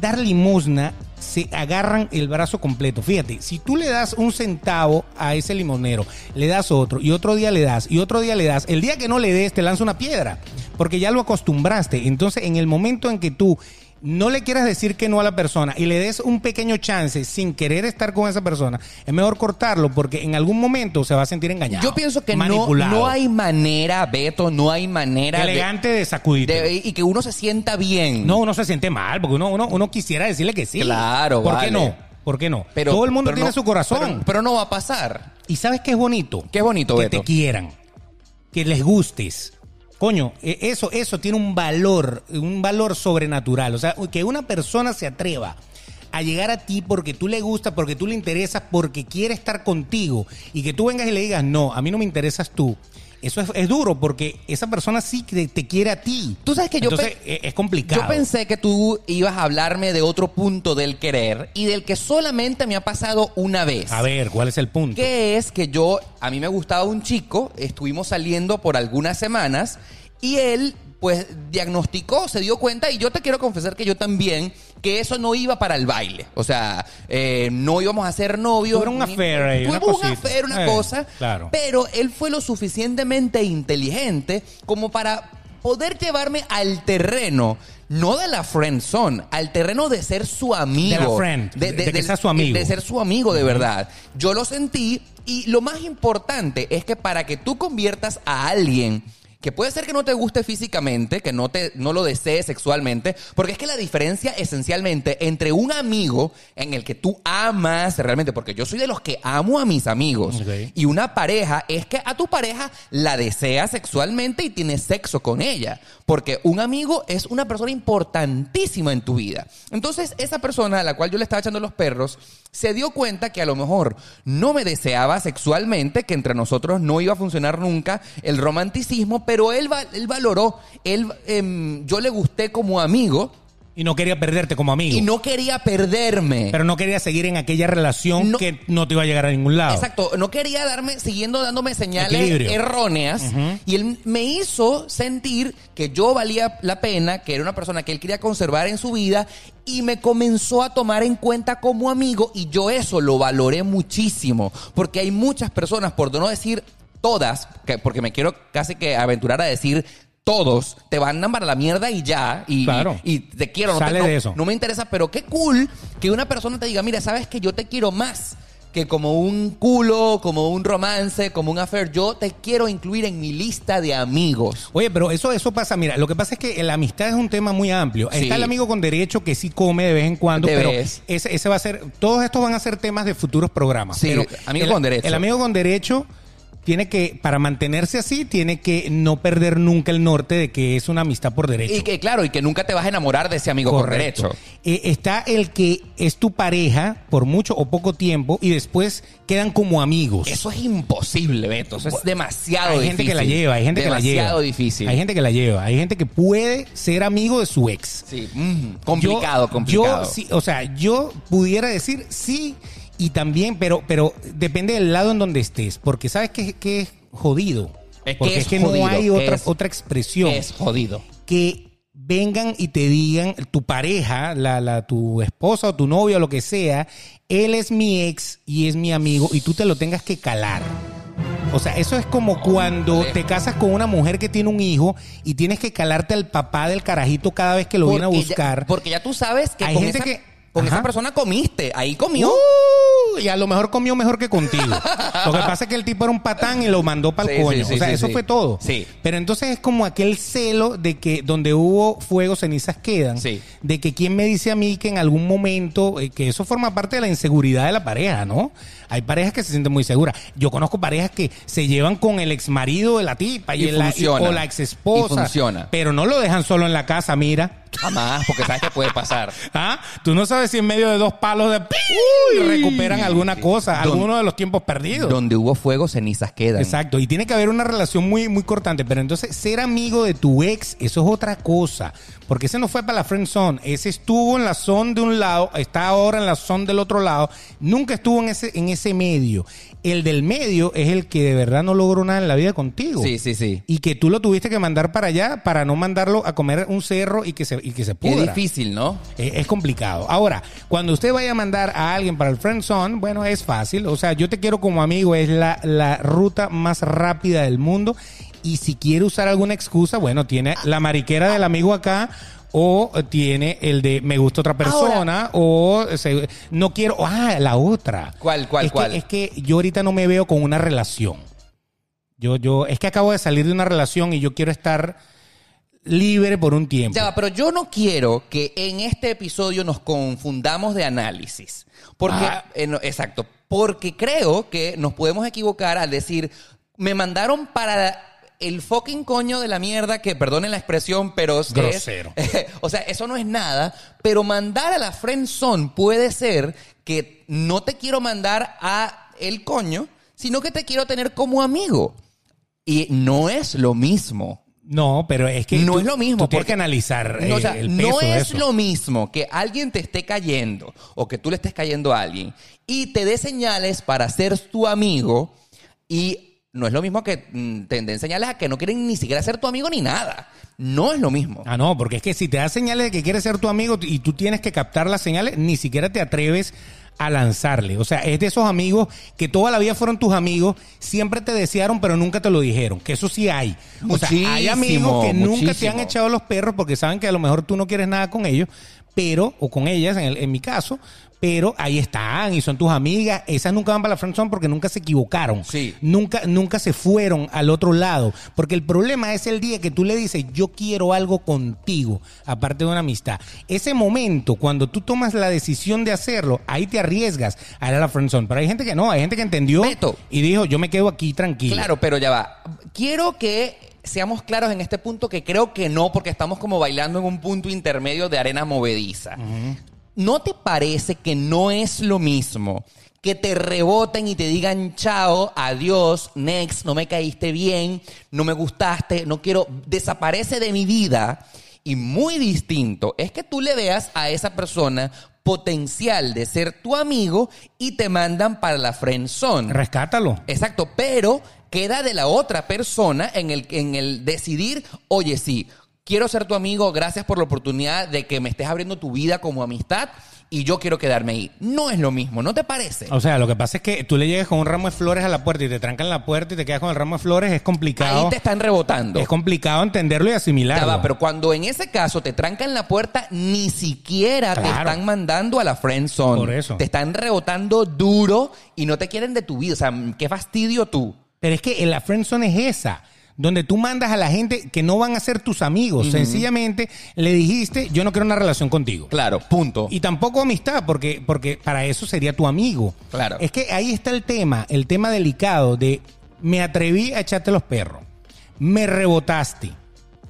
[SPEAKER 1] dar limosna se agarran el brazo completo. Fíjate, si tú le das un centavo a ese limonero, le das otro y otro día le das y otro día le das, el día que no le des te lanza una piedra, porque ya lo acostumbraste. Entonces, en el momento en que tú no le quieras decir que no a la persona y le des un pequeño chance sin querer estar con esa persona, es mejor cortarlo porque en algún momento se va a sentir engañado.
[SPEAKER 2] Yo pienso que no, no hay manera, Beto, no hay manera
[SPEAKER 1] elegante de, sacudirte.
[SPEAKER 2] de- y que uno se sienta bien.
[SPEAKER 1] No, uno se siente mal, porque uno, uno, uno quisiera decirle que sí.
[SPEAKER 2] Claro,
[SPEAKER 1] ¿Por
[SPEAKER 2] vale.
[SPEAKER 1] qué no? ¿Por qué no?
[SPEAKER 2] Pero-
[SPEAKER 1] Todo el mundo tiene
[SPEAKER 2] no-
[SPEAKER 1] su corazón.
[SPEAKER 2] Pero, pero no va a pasar.
[SPEAKER 1] ¿Y sabes qué es bonito?
[SPEAKER 2] Qué bonito,
[SPEAKER 1] que
[SPEAKER 2] Beto.
[SPEAKER 1] te quieran, que les gustes, Coño, e- eso, eso tiene un valor, un valor sobrenatural. O sea, que una persona se atreva a llegar a ti porque tú le gustas, porque tú le interesas, porque quiere estar contigo y que tú vengas y le digas, no, a mí no me interesas tú. Eso es, es duro porque esa persona sí que te quiere a ti.
[SPEAKER 2] Tú sabes que yo
[SPEAKER 1] Entonces, e- es complicado.
[SPEAKER 2] Yo pensé que tú ibas a hablarme de otro punto del querer y del que solamente me ha pasado una vez.
[SPEAKER 1] A ver, ¿cuál es el punto?
[SPEAKER 2] Que es que yo, a mí me gustaba un chico, estuvimos saliendo por algunas semanas y él pues diagnosticó, se dio cuenta y yo te quiero confesar que yo también, que eso no iba para el baile. O sea, eh, no íbamos a ser novios.
[SPEAKER 1] Tuvieron un affair ahí, una
[SPEAKER 2] Tuvimos un
[SPEAKER 1] cosita.
[SPEAKER 2] affair, una
[SPEAKER 1] Eh,
[SPEAKER 2] cosa.
[SPEAKER 1] claro.
[SPEAKER 2] Pero él fue lo suficientemente inteligente como para poder llevarme al terreno, no de la friend zone, al terreno de ser su amigo.
[SPEAKER 1] De la friend, de que sea su amigo.
[SPEAKER 2] De ser su amigo de verdad. Yo lo sentí y lo más importante es que para que tú conviertas a alguien que puede ser que no te guste físicamente, que no, te, no lo desees sexualmente, porque es que la diferencia esencialmente entre un amigo en el que tú amas realmente, porque yo soy de los que amo a mis amigos, y una pareja es que a tu pareja la deseas sexualmente y tienes sexo con ella. Porque un amigo es una persona importantísima en tu vida. Entonces, esa persona a la cual yo le estaba echando los perros se dio cuenta que a lo mejor no me deseaba sexualmente, que entre nosotros no iba a funcionar nunca el romanticismo, pero él, él valoró, él, em, yo le gusté como amigo
[SPEAKER 1] Y no quería perderte como amigo.
[SPEAKER 2] y no quería perderme.
[SPEAKER 1] Pero no quería seguir en aquella relación
[SPEAKER 2] No-
[SPEAKER 1] que no te iba a llegar a ningún lado.
[SPEAKER 2] Exacto, no quería darme, siguiendo dándome señales
[SPEAKER 1] Equilibrio.
[SPEAKER 2] erróneas. Y él me hizo sentir que yo valía la pena, que era una persona que él quería conservar en su vida. Y me comenzó a tomar en cuenta como amigo. Y yo eso lo valoré muchísimo. Porque hay muchas personas, por no decir todas, que- porque me quiero casi que aventurar a decir todos, te mandan para la mierda y ya. Y,
[SPEAKER 1] Claro.
[SPEAKER 2] y, y te quiero, no, te-
[SPEAKER 1] Sale
[SPEAKER 2] no-
[SPEAKER 1] de eso.
[SPEAKER 2] no me interesa, pero qué cool que una persona te diga, mira, sabes que yo te quiero más que como un culo, como un romance, como un affair. Yo te quiero incluir en mi lista de amigos.
[SPEAKER 1] Oye, pero eso, eso pasa. Mira, lo que pasa es que la amistad es un tema muy amplio.
[SPEAKER 2] Sí.
[SPEAKER 1] Está el amigo con derecho que sí come de vez en cuando, pero ese, ese va a ser. Todos estos van a ser temas de futuros programas.
[SPEAKER 2] Sí,
[SPEAKER 1] pero
[SPEAKER 2] amigo
[SPEAKER 1] el,
[SPEAKER 2] con derecho.
[SPEAKER 1] El amigo con derecho tiene que, para mantenerse así, tiene que no perder nunca el norte de que es una amistad por derecho.
[SPEAKER 2] Y que claro, y que nunca te vas a enamorar de ese amigo
[SPEAKER 1] Correcto.
[SPEAKER 2] con derecho.
[SPEAKER 1] Eh, está el que es tu pareja por mucho o poco tiempo y después quedan como amigos.
[SPEAKER 2] Eso es imposible, Beto. Eso es demasiado
[SPEAKER 1] hay
[SPEAKER 2] difícil.
[SPEAKER 1] gente que la lleva, hay gente que la lleva.
[SPEAKER 2] Demasiado difícil.
[SPEAKER 1] Hay gente que la lleva, hay gente que puede ser amigo de su ex.
[SPEAKER 2] Sí, mm, complicado,
[SPEAKER 1] Yo-
[SPEAKER 2] complicado.
[SPEAKER 1] Yo, sí, o sea, yo pudiera decir sí y también, pero, pero depende del lado en donde estés, porque sabes que, que es jodido.
[SPEAKER 2] Es que
[SPEAKER 1] porque
[SPEAKER 2] es
[SPEAKER 1] es que
[SPEAKER 2] jodido,
[SPEAKER 1] no hay otra,
[SPEAKER 2] es-
[SPEAKER 1] otra expresión
[SPEAKER 2] Es jodido.
[SPEAKER 1] que vengan y te digan tu pareja, la, la, tu esposa o tu novio o lo que sea, él es mi ex y es mi amigo y tú te lo tengas que calar. O sea, eso es como cuando te casas con una mujer que tiene un hijo y tienes que calarte al papá del carajito cada vez que lo viene a buscar.
[SPEAKER 2] Ya, porque ya tú sabes que
[SPEAKER 1] Hay
[SPEAKER 2] con,
[SPEAKER 1] gente
[SPEAKER 2] esa,
[SPEAKER 1] que-
[SPEAKER 2] con
[SPEAKER 1] Ajá.
[SPEAKER 2] esa persona comiste. Ahí comió.
[SPEAKER 1] ¡Uh! y a lo mejor comió mejor que contigo. Lo que pasa es que el tipo era un patán y lo mandó para el
[SPEAKER 2] Sí,
[SPEAKER 1] coño.
[SPEAKER 2] sí,
[SPEAKER 1] o sea,
[SPEAKER 2] sí,
[SPEAKER 1] eso fue todo.
[SPEAKER 2] Sí.
[SPEAKER 1] Pero entonces es como aquel celo de que donde hubo fuego, cenizas quedan.
[SPEAKER 2] Sí.
[SPEAKER 1] De que quién me dice a mí que en algún momento, eh, que eso forma parte de la inseguridad de la pareja, ¿no? Hay parejas que se sienten muy seguras. Yo conozco parejas que se llevan con el ex marido de la tipa y,
[SPEAKER 2] Y
[SPEAKER 1] el- y- o la ex esposa.
[SPEAKER 2] Y funciona.
[SPEAKER 1] Pero no lo dejan solo en la casa, mira.
[SPEAKER 2] Jamás, porque sabes que puede pasar. *laughs*
[SPEAKER 1] ¿Ah? Tú no sabes si en medio de dos palos de y recuperan alguna cosa,
[SPEAKER 2] Don-
[SPEAKER 1] alguno de los tiempos perdidos.
[SPEAKER 2] Donde hubo fuego, cenizas quedan.
[SPEAKER 1] Exacto, y tiene que haber una relación muy, muy cortante, pero entonces ser amigo de tu ex, eso es otra cosa, porque ese no fue para la friend zone, ese estuvo en la zone de un lado, está ahora en la zone del otro lado, nunca estuvo en ese, en ese medio. El del medio es el que de verdad no logró nada en la vida contigo.
[SPEAKER 2] Sí, sí, sí.
[SPEAKER 1] Y que tú lo tuviste que mandar para allá para no mandarlo a comer un cerro y que se, y que se pudra.
[SPEAKER 2] difícil, ¿no?
[SPEAKER 1] Es complicado. Ahora, cuando usted vaya a mandar a alguien para el friend zone, bueno, es fácil. O sea, yo te quiero como amigo, es la, la ruta más rápida del mundo. Y si quiere usar alguna excusa, bueno, tiene la mariquera del amigo acá. O tiene el de me gusta otra persona, o se- no quiero, ah, la otra.
[SPEAKER 2] ¿Cuál, cuál,
[SPEAKER 1] es
[SPEAKER 2] cuál?
[SPEAKER 1] Que, es que yo ahorita no me veo con una relación. Yo, yo, es que acabo de salir de una relación y yo quiero estar libre por un tiempo.
[SPEAKER 2] Ya, va, pero yo no quiero que en este episodio nos confundamos de análisis. Porque,
[SPEAKER 1] Ah.
[SPEAKER 2] eh, no, exacto, porque creo que nos podemos equivocar al decir, me mandaron para el fucking coño de la mierda, que perdonen la expresión, pero es...
[SPEAKER 1] Grosero. *laughs*
[SPEAKER 2] o sea, eso no es nada, pero mandar a la friend zone puede ser que no te quiero mandar a el coño, sino que te quiero tener como amigo. Y no es lo mismo.
[SPEAKER 1] No, pero es que
[SPEAKER 2] No
[SPEAKER 1] tú-
[SPEAKER 2] es lo mismo,
[SPEAKER 1] Tú tienes
[SPEAKER 2] porque-
[SPEAKER 1] que analizar
[SPEAKER 2] No, o
[SPEAKER 1] eh,
[SPEAKER 2] sea,
[SPEAKER 1] el peso
[SPEAKER 2] no
[SPEAKER 1] de
[SPEAKER 2] es
[SPEAKER 1] eso.
[SPEAKER 2] lo mismo que alguien te esté cayendo o que tú le estés cayendo a alguien y te dé señales para ser tu amigo y no es lo mismo que mm, te den señales a que no quieren ni siquiera ser tu amigo ni nada. No es lo mismo.
[SPEAKER 1] Ah, no, porque es que si te da señales de que quieres ser tu amigo y tú tienes que captar las señales, ni siquiera te atreves a lanzarle. O sea, es de esos amigos que toda la vida fueron tus amigos, siempre te desearon, pero nunca te lo dijeron. Que eso sí hay. O sea, hay amigos que
[SPEAKER 2] Muchísimo,
[SPEAKER 1] nunca te han echado los perros porque saben que a lo mejor tú no quieres nada con ellos, pero, o con ellas, en, el- en mi caso, pero ahí están y son tus amigas. Esas nunca van para la friendzone porque nunca se equivocaron.
[SPEAKER 2] Sí.
[SPEAKER 1] Nunca, nunca se fueron al otro lado. Porque el problema es el día que tú le dices, yo quiero algo contigo, aparte de una amistad. Ese momento, cuando tú tomas la decisión de hacerlo, ahí te arriesgas a ir a la friendzone. Pero hay gente que no, hay gente que entendió
[SPEAKER 2] Beto.
[SPEAKER 1] y dijo, yo me quedo aquí tranquilo.
[SPEAKER 2] Claro, pero ya va. Quiero que seamos claros en este punto que creo que no, porque estamos como bailando en un punto intermedio de arena movediza. ¿No te parece que no es lo mismo que te reboten y te digan chao, adiós, next, no me caíste bien, no me gustaste, no quiero, desaparece de mi vida? Y muy distinto es que tú le veas a esa persona potencial de ser tu amigo y te mandan para la friend zone.
[SPEAKER 1] Rescátalo.
[SPEAKER 2] Exacto, pero queda de la otra persona en el, en el decidir, oye, sí, quiero ser tu amigo, gracias por la oportunidad de que me estés abriendo tu vida como amistad y yo quiero quedarme ahí. No es lo mismo, ¿no te parece?
[SPEAKER 1] O sea, lo que pasa es que tú le llegas con un ramo de flores a la puerta y te trancan la puerta y te quedas con el ramo de flores, es complicado.
[SPEAKER 2] Ahí te están rebotando.
[SPEAKER 1] Es complicado entenderlo y asimilarlo.
[SPEAKER 2] Va, pero cuando en ese caso te trancan la puerta, ni siquiera te están mandando a la friend zone.
[SPEAKER 1] Por eso.
[SPEAKER 2] Te están rebotando duro y no te quieren de tu vida. O sea, qué fastidio tú.
[SPEAKER 1] Pero es que la friendzone es esa, donde tú mandas a la gente que no van a ser tus amigos. Sencillamente le dijiste, yo no quiero una relación contigo.
[SPEAKER 2] Claro, punto.
[SPEAKER 1] Y tampoco amistad, porque, porque para eso sería tu amigo.
[SPEAKER 2] Claro.
[SPEAKER 1] Es que ahí está el tema, el tema delicado de me atreví a echarte los perros, me rebotaste,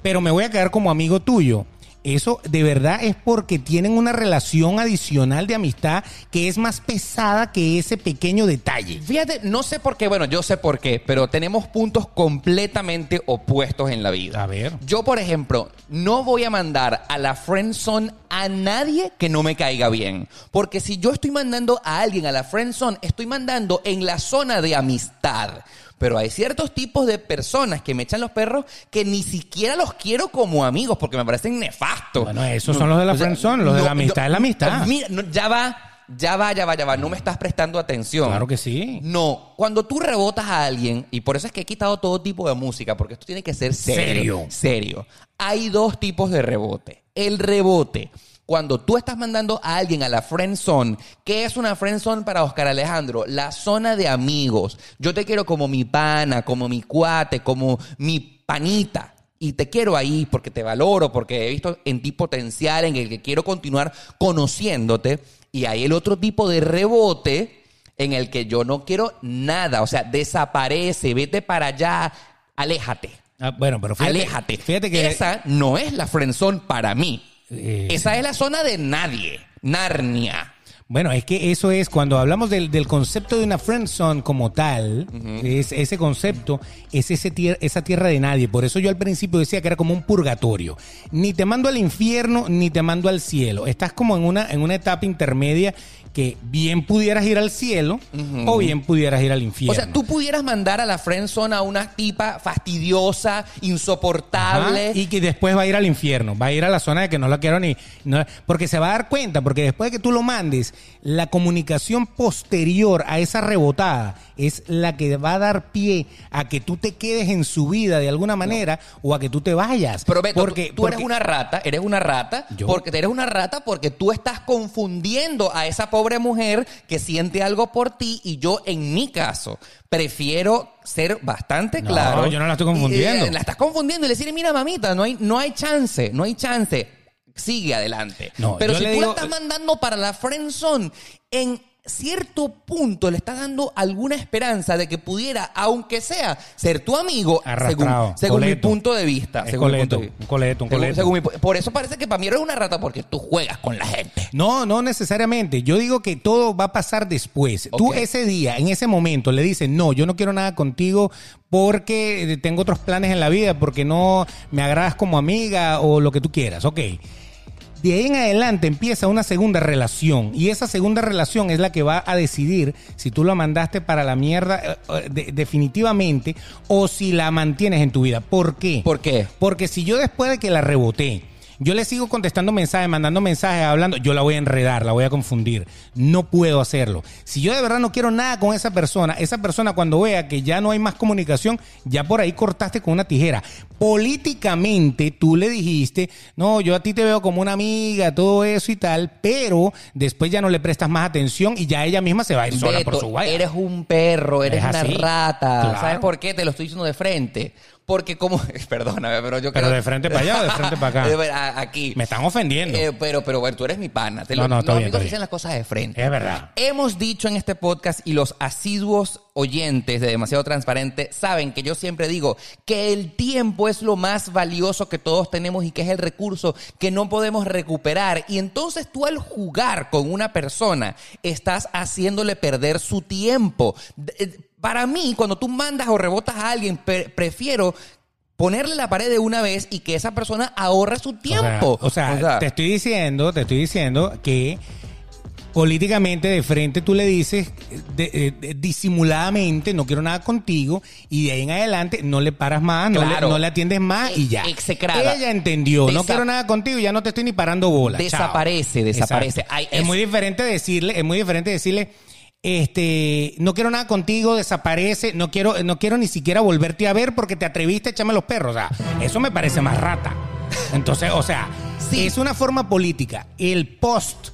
[SPEAKER 1] pero me voy a quedar como amigo tuyo. Eso de verdad es porque tienen una relación adicional de amistad que es más pesada que ese pequeño detalle.
[SPEAKER 2] Fíjate, no sé por qué, bueno, yo sé por qué, pero tenemos puntos completamente opuestos en la vida.
[SPEAKER 1] A ver.
[SPEAKER 2] Yo, por ejemplo, no voy a mandar a la friendzone a nadie que no me caiga bien. Porque si yo estoy mandando a alguien a la friendzone, estoy mandando en la zona de amistad. Pero hay ciertos tipos de personas que me echan los perros que ni siquiera los quiero como amigos porque me parecen nefastos.
[SPEAKER 1] Bueno, esos son los de la friendzone, los de la amistad es la amistad.
[SPEAKER 2] Mira, ya va, ya va, ya va, ya va. No me estás prestando atención.
[SPEAKER 1] Claro que sí.
[SPEAKER 2] No, cuando tú rebotas a alguien, y por eso es que he quitado todo tipo de música, porque esto tiene que ser serio.
[SPEAKER 1] Serio.
[SPEAKER 2] Serio. Hay dos tipos de rebote. El rebote, cuando tú estás mandando a alguien a la friend zone, ¿qué es una friend zone para Oscar Alejandro? La zona de amigos. Yo te quiero como mi pana, como mi cuate, como mi panita. Y te quiero ahí porque te valoro, porque he visto en ti potencial, en el que quiero continuar conociéndote. Y hay el otro tipo de rebote en el que yo no quiero nada. O sea, desaparece, vete para allá, aléjate.
[SPEAKER 1] Ah, bueno, pero fíjate,
[SPEAKER 2] aléjate.
[SPEAKER 1] Fíjate que
[SPEAKER 2] Esa no es la friendzone para mí.
[SPEAKER 1] Eh,
[SPEAKER 2] Esa es la zona de nadie. Narnia.
[SPEAKER 1] Bueno, es que eso es, cuando hablamos del, del concepto de una friendzone como tal, es, ese concepto es ese tier- esa tierra de nadie. Por eso yo al principio decía que era como un purgatorio. Ni te mando al infierno, ni te mando al cielo. Estás como en una, en una etapa intermedia que bien pudieras ir al cielo o bien pudieras ir al infierno.
[SPEAKER 2] O sea, tú pudieras mandar a la friendzone a una tipa fastidiosa, insoportable.
[SPEAKER 1] Ajá, y que después va a ir al infierno, va a ir a la zona de que no la quiero ni... no- porque se va a dar cuenta, porque después de que tú lo mandes, la comunicación posterior a esa rebotada es la que va a dar pie a que tú te quedes en su vida de alguna manera o a que tú te vayas.
[SPEAKER 2] Pero Beto,
[SPEAKER 1] porque,
[SPEAKER 2] tú, tú eres una rata, eres una rata,
[SPEAKER 1] ¿Yo?
[SPEAKER 2] porque eres una rata porque tú estás confundiendo a esa pobre mujer que siente algo por ti y yo en mi caso prefiero ser bastante
[SPEAKER 1] No,
[SPEAKER 2] claro.
[SPEAKER 1] yo no la estoy confundiendo.
[SPEAKER 2] Y, eh, la estás confundiendo y decirle, mira mamita, no hay, no hay chance, no hay chance. Sigue adelante.
[SPEAKER 1] No,
[SPEAKER 2] Pero si
[SPEAKER 1] le
[SPEAKER 2] tú
[SPEAKER 1] digo-
[SPEAKER 2] la estás mandando para la friendzone en cierto punto le estás dando alguna esperanza de que pudiera, aunque sea, ser tu amigo,
[SPEAKER 1] Arrastrado,
[SPEAKER 2] según, según mi punto de vista.
[SPEAKER 1] Es
[SPEAKER 2] según mi punto de vista.
[SPEAKER 1] un coleto, un coleto.
[SPEAKER 2] según mi pu- por eso parece que para mí eres una rata porque tú juegas con la gente.
[SPEAKER 1] No, no necesariamente. Yo digo que todo va a pasar después. Tú
[SPEAKER 2] Ok.
[SPEAKER 1] ese día, en ese momento, le dices, no, yo no quiero nada contigo porque tengo otros planes en la vida, porque no me agradas como amiga o lo que tú quieras. Ok. De ahí en adelante empieza una segunda relación y esa segunda relación es la que va a decidir si tú la mandaste para la mierda eh, eh, de- definitivamente o si la mantienes en tu vida. ¿Por qué?
[SPEAKER 2] ¿Por qué?
[SPEAKER 1] Porque si yo después de que la reboté, yo le sigo contestando mensajes, mandando mensajes, hablando, yo la voy a enredar, la voy a confundir. No puedo hacerlo. Si yo de verdad no quiero nada con esa persona, esa persona cuando vea que ya no hay más comunicación, ya por ahí cortaste con una tijera. Políticamente tú le dijiste, no, yo a ti te veo como una amiga, todo eso y tal, pero después ya no le prestas más atención y ya ella misma se va a ir sola por su guaya.
[SPEAKER 2] eres un perro, eres
[SPEAKER 1] Es
[SPEAKER 2] una rata.
[SPEAKER 1] Claro.
[SPEAKER 2] ¿Sabes por qué? Te lo estoy diciendo de frente. Porque como... *laughs* Perdóname, pero yo
[SPEAKER 1] Pero
[SPEAKER 2] creo...
[SPEAKER 1] de frente para allá o de frente para acá. *laughs*
[SPEAKER 2] Eh, Aquí.
[SPEAKER 1] Me están ofendiendo.
[SPEAKER 2] Eh, pero, pero, bueno, tú eres mi pana. Te
[SPEAKER 1] No,
[SPEAKER 2] lo-
[SPEAKER 1] no,
[SPEAKER 2] los amigos dicen las cosas de frente.
[SPEAKER 1] Es verdad.
[SPEAKER 2] Hemos dicho en este podcast y los asiduos oyentes de Demasiado Transparente saben que yo siempre digo que el tiempo es lo más valioso que todos tenemos y que es el recurso que no podemos recuperar. Y entonces tú al jugar con una persona estás haciéndole perder su tiempo. Eh, Para mí, cuando tú mandas o rebotas a alguien, pre- prefiero ponerle la pared de una vez y que esa persona ahorre su tiempo.
[SPEAKER 1] O sea, o sea, te estoy diciendo, te estoy diciendo que políticamente de frente tú le dices de- de- de- disimuladamente no quiero nada contigo y de ahí en adelante no le paras más, no,
[SPEAKER 2] Claro.
[SPEAKER 1] le, no le atiendes más y ya.
[SPEAKER 2] Execrada.
[SPEAKER 1] Ella entendió, no quiero nada contigo, ya no te estoy ni parando bola.
[SPEAKER 2] Desaparece,
[SPEAKER 1] Chao.
[SPEAKER 2] desaparece.
[SPEAKER 1] Exacto.
[SPEAKER 2] Ay,
[SPEAKER 1] es,
[SPEAKER 2] es-
[SPEAKER 1] muy diferente decirle, es muy diferente decirle este, no quiero nada contigo, desaparece, no quiero, no quiero ni siquiera volverte a ver porque te atreviste a echarme los perros. O sea, eso me parece más rata. Entonces, o sea,
[SPEAKER 2] Sí.
[SPEAKER 1] es una forma política. El post,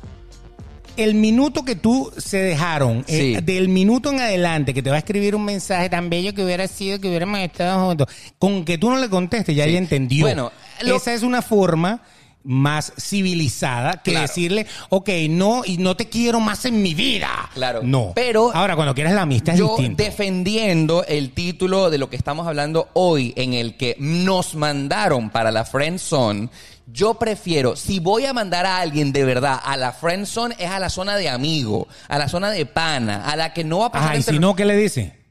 [SPEAKER 1] el minuto que tú se dejaron, eh,
[SPEAKER 2] Sí.
[SPEAKER 1] del minuto en adelante que te va a escribir un mensaje tan bello que hubiera sido que hubiéramos estado juntos, con que tú no le contestes, ya
[SPEAKER 2] Sí.
[SPEAKER 1] ella entendió.
[SPEAKER 2] Bueno, lo-
[SPEAKER 1] esa es una forma más civilizada que
[SPEAKER 2] Claro.
[SPEAKER 1] decirle, ok, no, y no te quiero más en mi vida.
[SPEAKER 2] Claro.
[SPEAKER 1] No.
[SPEAKER 2] Pero-
[SPEAKER 1] Ahora, cuando quieres la amistad es
[SPEAKER 2] Yo
[SPEAKER 1] distinto.
[SPEAKER 2] defendiendo el título de lo que estamos hablando hoy, en el que nos mandaron para la Friend Zone, yo prefiero, si voy a mandar a alguien de verdad a la Friend Zone, es a la zona de amigo, a la zona de pana, a la que no va a pasar
[SPEAKER 1] Ay, si no, ¿qué le dice?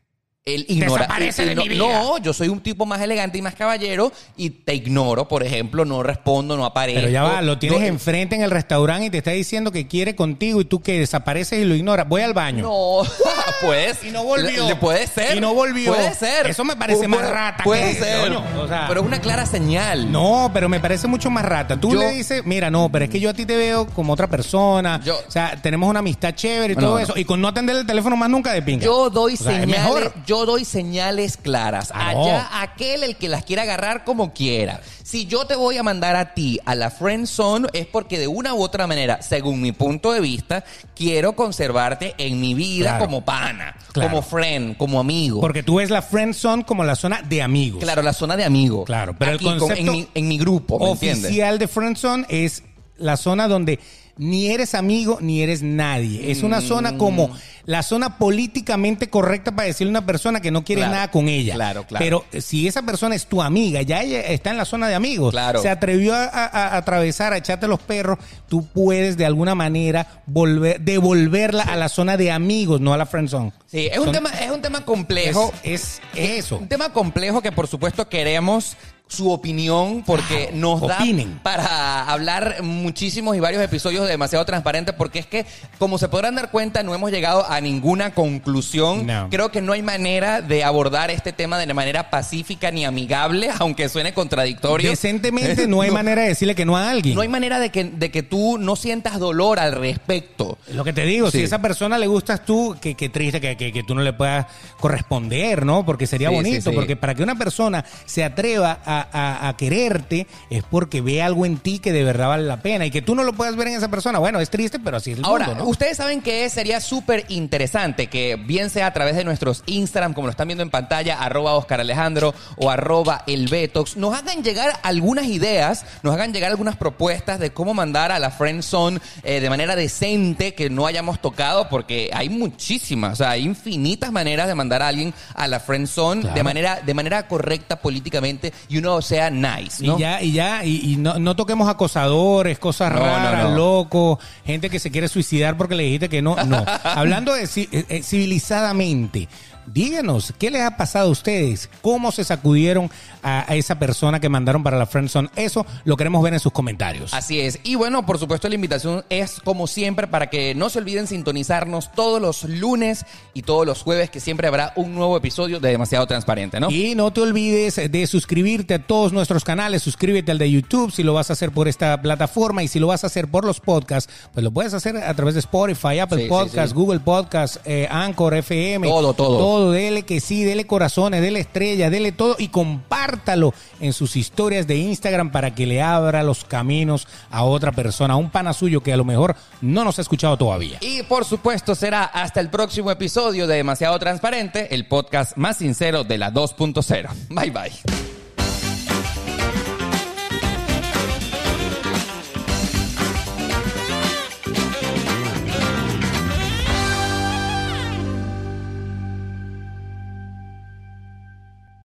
[SPEAKER 2] El ignora-
[SPEAKER 1] Desaparece
[SPEAKER 2] el-
[SPEAKER 1] de
[SPEAKER 2] no,
[SPEAKER 1] mi vida.
[SPEAKER 2] no, yo soy un tipo más elegante y más caballero y te ignoro, por ejemplo, no respondo, no aparezco.
[SPEAKER 1] Pero ya va, lo tienes
[SPEAKER 2] No,
[SPEAKER 1] enfrente en el restaurante y te está diciendo que quiere contigo y tú que desapareces y lo ignoras. Voy al baño.
[SPEAKER 2] No, *laughs* puedes.
[SPEAKER 1] Y no volvió.
[SPEAKER 2] Le- puede ser.
[SPEAKER 1] Y no volvió.
[SPEAKER 2] Puede ser.
[SPEAKER 1] Eso me parece más
[SPEAKER 2] puede-
[SPEAKER 1] rata
[SPEAKER 2] Puede
[SPEAKER 1] que-
[SPEAKER 2] ser.
[SPEAKER 1] coño, o sea-
[SPEAKER 2] pero es una clara señal.
[SPEAKER 1] No, pero me parece mucho más rata. Tú
[SPEAKER 2] Yo-
[SPEAKER 1] le dices, mira, no, pero es que yo a ti te veo como otra persona.
[SPEAKER 2] Yo-
[SPEAKER 1] o sea, tenemos una amistad chévere y
[SPEAKER 2] No,
[SPEAKER 1] todo eso. Y con no atender el teléfono más nunca de pinga.
[SPEAKER 2] Yo doy
[SPEAKER 1] O sea, es
[SPEAKER 2] señales,
[SPEAKER 1] mejor.
[SPEAKER 2] yo doy señales claras.
[SPEAKER 1] Ah, no.
[SPEAKER 2] Allá aquel el que las quiera agarrar como quiera. Si yo te voy a mandar a ti a la friend zone es porque de una u otra manera, según mi punto de vista, quiero conservarte en mi vida
[SPEAKER 1] Claro.
[SPEAKER 2] como pana,
[SPEAKER 1] Claro.
[SPEAKER 2] como friend, como amigo.
[SPEAKER 1] Porque tú ves la friend zone como la zona de amigos.
[SPEAKER 2] Claro, la zona de amigo.
[SPEAKER 1] Claro, pero el
[SPEAKER 2] con-
[SPEAKER 1] concepto
[SPEAKER 2] en, mi, en mi grupo, ¿me entiendes?
[SPEAKER 1] oficial de friendzone es la zona donde ni eres amigo ni eres nadie. Es una
[SPEAKER 2] Mm.
[SPEAKER 1] zona como la zona políticamente correcta para decirle a una persona que no quieres
[SPEAKER 2] Claro,
[SPEAKER 1] nada con ella.
[SPEAKER 2] claro, claro.
[SPEAKER 1] Pero si esa persona es tu amiga, ya ella está en la zona de amigos,
[SPEAKER 2] Claro.
[SPEAKER 1] se atrevió a, a- a atravesar, a echarte los perros, tú puedes de alguna manera volver, devolverla a la zona de amigos, no a la friendzone.
[SPEAKER 2] Sí, es un, tema, es un tema
[SPEAKER 1] Es,
[SPEAKER 2] complejo.
[SPEAKER 1] es, es eso.
[SPEAKER 2] Un tema complejo que por supuesto queremos su opinión porque nos da
[SPEAKER 1] opinen.
[SPEAKER 2] para hablar muchísimos y varios episodios de demasiado transparente porque es que como se podrán dar cuenta no hemos llegado a ninguna conclusión.
[SPEAKER 1] No.
[SPEAKER 2] Creo que no hay manera de abordar este tema de manera pacífica ni amigable, *laughs* aunque suene contradictorio.
[SPEAKER 1] Decentemente *laughs* no hay manera de decirle que no a alguien.
[SPEAKER 2] No hay manera de que, de que tú no sientas dolor al respecto.
[SPEAKER 1] Lo que te digo,
[SPEAKER 2] Sí.
[SPEAKER 1] si a esa persona le gustas tú, que, que triste que, que- que tú no le puedas corresponder, ¿no? Porque sería
[SPEAKER 2] Sí,
[SPEAKER 1] bonito,
[SPEAKER 2] sí.
[SPEAKER 1] porque para que una persona se atreva a, a, a quererte es porque ve algo en ti que de verdad vale la pena y que tú no lo puedas ver en esa persona. Bueno, es triste, pero así es el
[SPEAKER 2] Ahora,
[SPEAKER 1] mundo, ¿no?
[SPEAKER 2] ustedes saben que sería súper interesante que bien sea a través de nuestros Instagram, como lo están viendo en pantalla, arroba Oscar Alejandro o arroba el Betox, nos hagan llegar algunas ideas, nos hagan llegar algunas propuestas de cómo mandar a la Friend Zone eh, de manera decente que no hayamos tocado, porque hay muchísimas, o sea, hay infinitas maneras de mandar a alguien a la Friend Zone
[SPEAKER 1] Claro.
[SPEAKER 2] de manera de manera correcta políticamente y uno sea nice, ¿no?
[SPEAKER 1] Y ya, y ya, y, y no, no toquemos acosadores, cosas
[SPEAKER 2] No,
[SPEAKER 1] raras,
[SPEAKER 2] no.
[SPEAKER 1] locos, gente que se quiere suicidar porque le dijiste que no. No. *laughs* Hablando de eh, eh, civilizadamente, díganos, ¿qué les ha pasado a ustedes? ¿Cómo se sacudieron a, a esa persona que mandaron para la Friendzone? Eso lo queremos ver en sus comentarios.
[SPEAKER 2] Así es. Y bueno, por supuesto, la invitación es como siempre para que no se olviden sintonizarnos todos los lunes y todos los jueves, que siempre habrá un nuevo episodio de Demasiado Transparente, ¿no?
[SPEAKER 1] Y no te olvides de suscribirte a todos nuestros canales. Suscríbete al de YouTube si lo vas a hacer por esta plataforma y si lo vas a hacer por los podcasts, pues lo puedes hacer a través de Spotify, Apple
[SPEAKER 2] Sí, sí,
[SPEAKER 1] Podcasts,
[SPEAKER 2] sí.
[SPEAKER 1] Google Podcasts, eh, Anchor, FM.
[SPEAKER 2] Todo, todo.
[SPEAKER 1] Todo, dele que sí, dele corazones, dele estrella, dele todo y compártalo en sus historias de Instagram para que le abra los caminos a otra persona, a un pana suyo que a lo mejor no nos ha escuchado todavía.
[SPEAKER 2] Y por supuesto será hasta el próximo episodio de Demasiado Transparente, el podcast más sincero de la 2.0. Bye bye.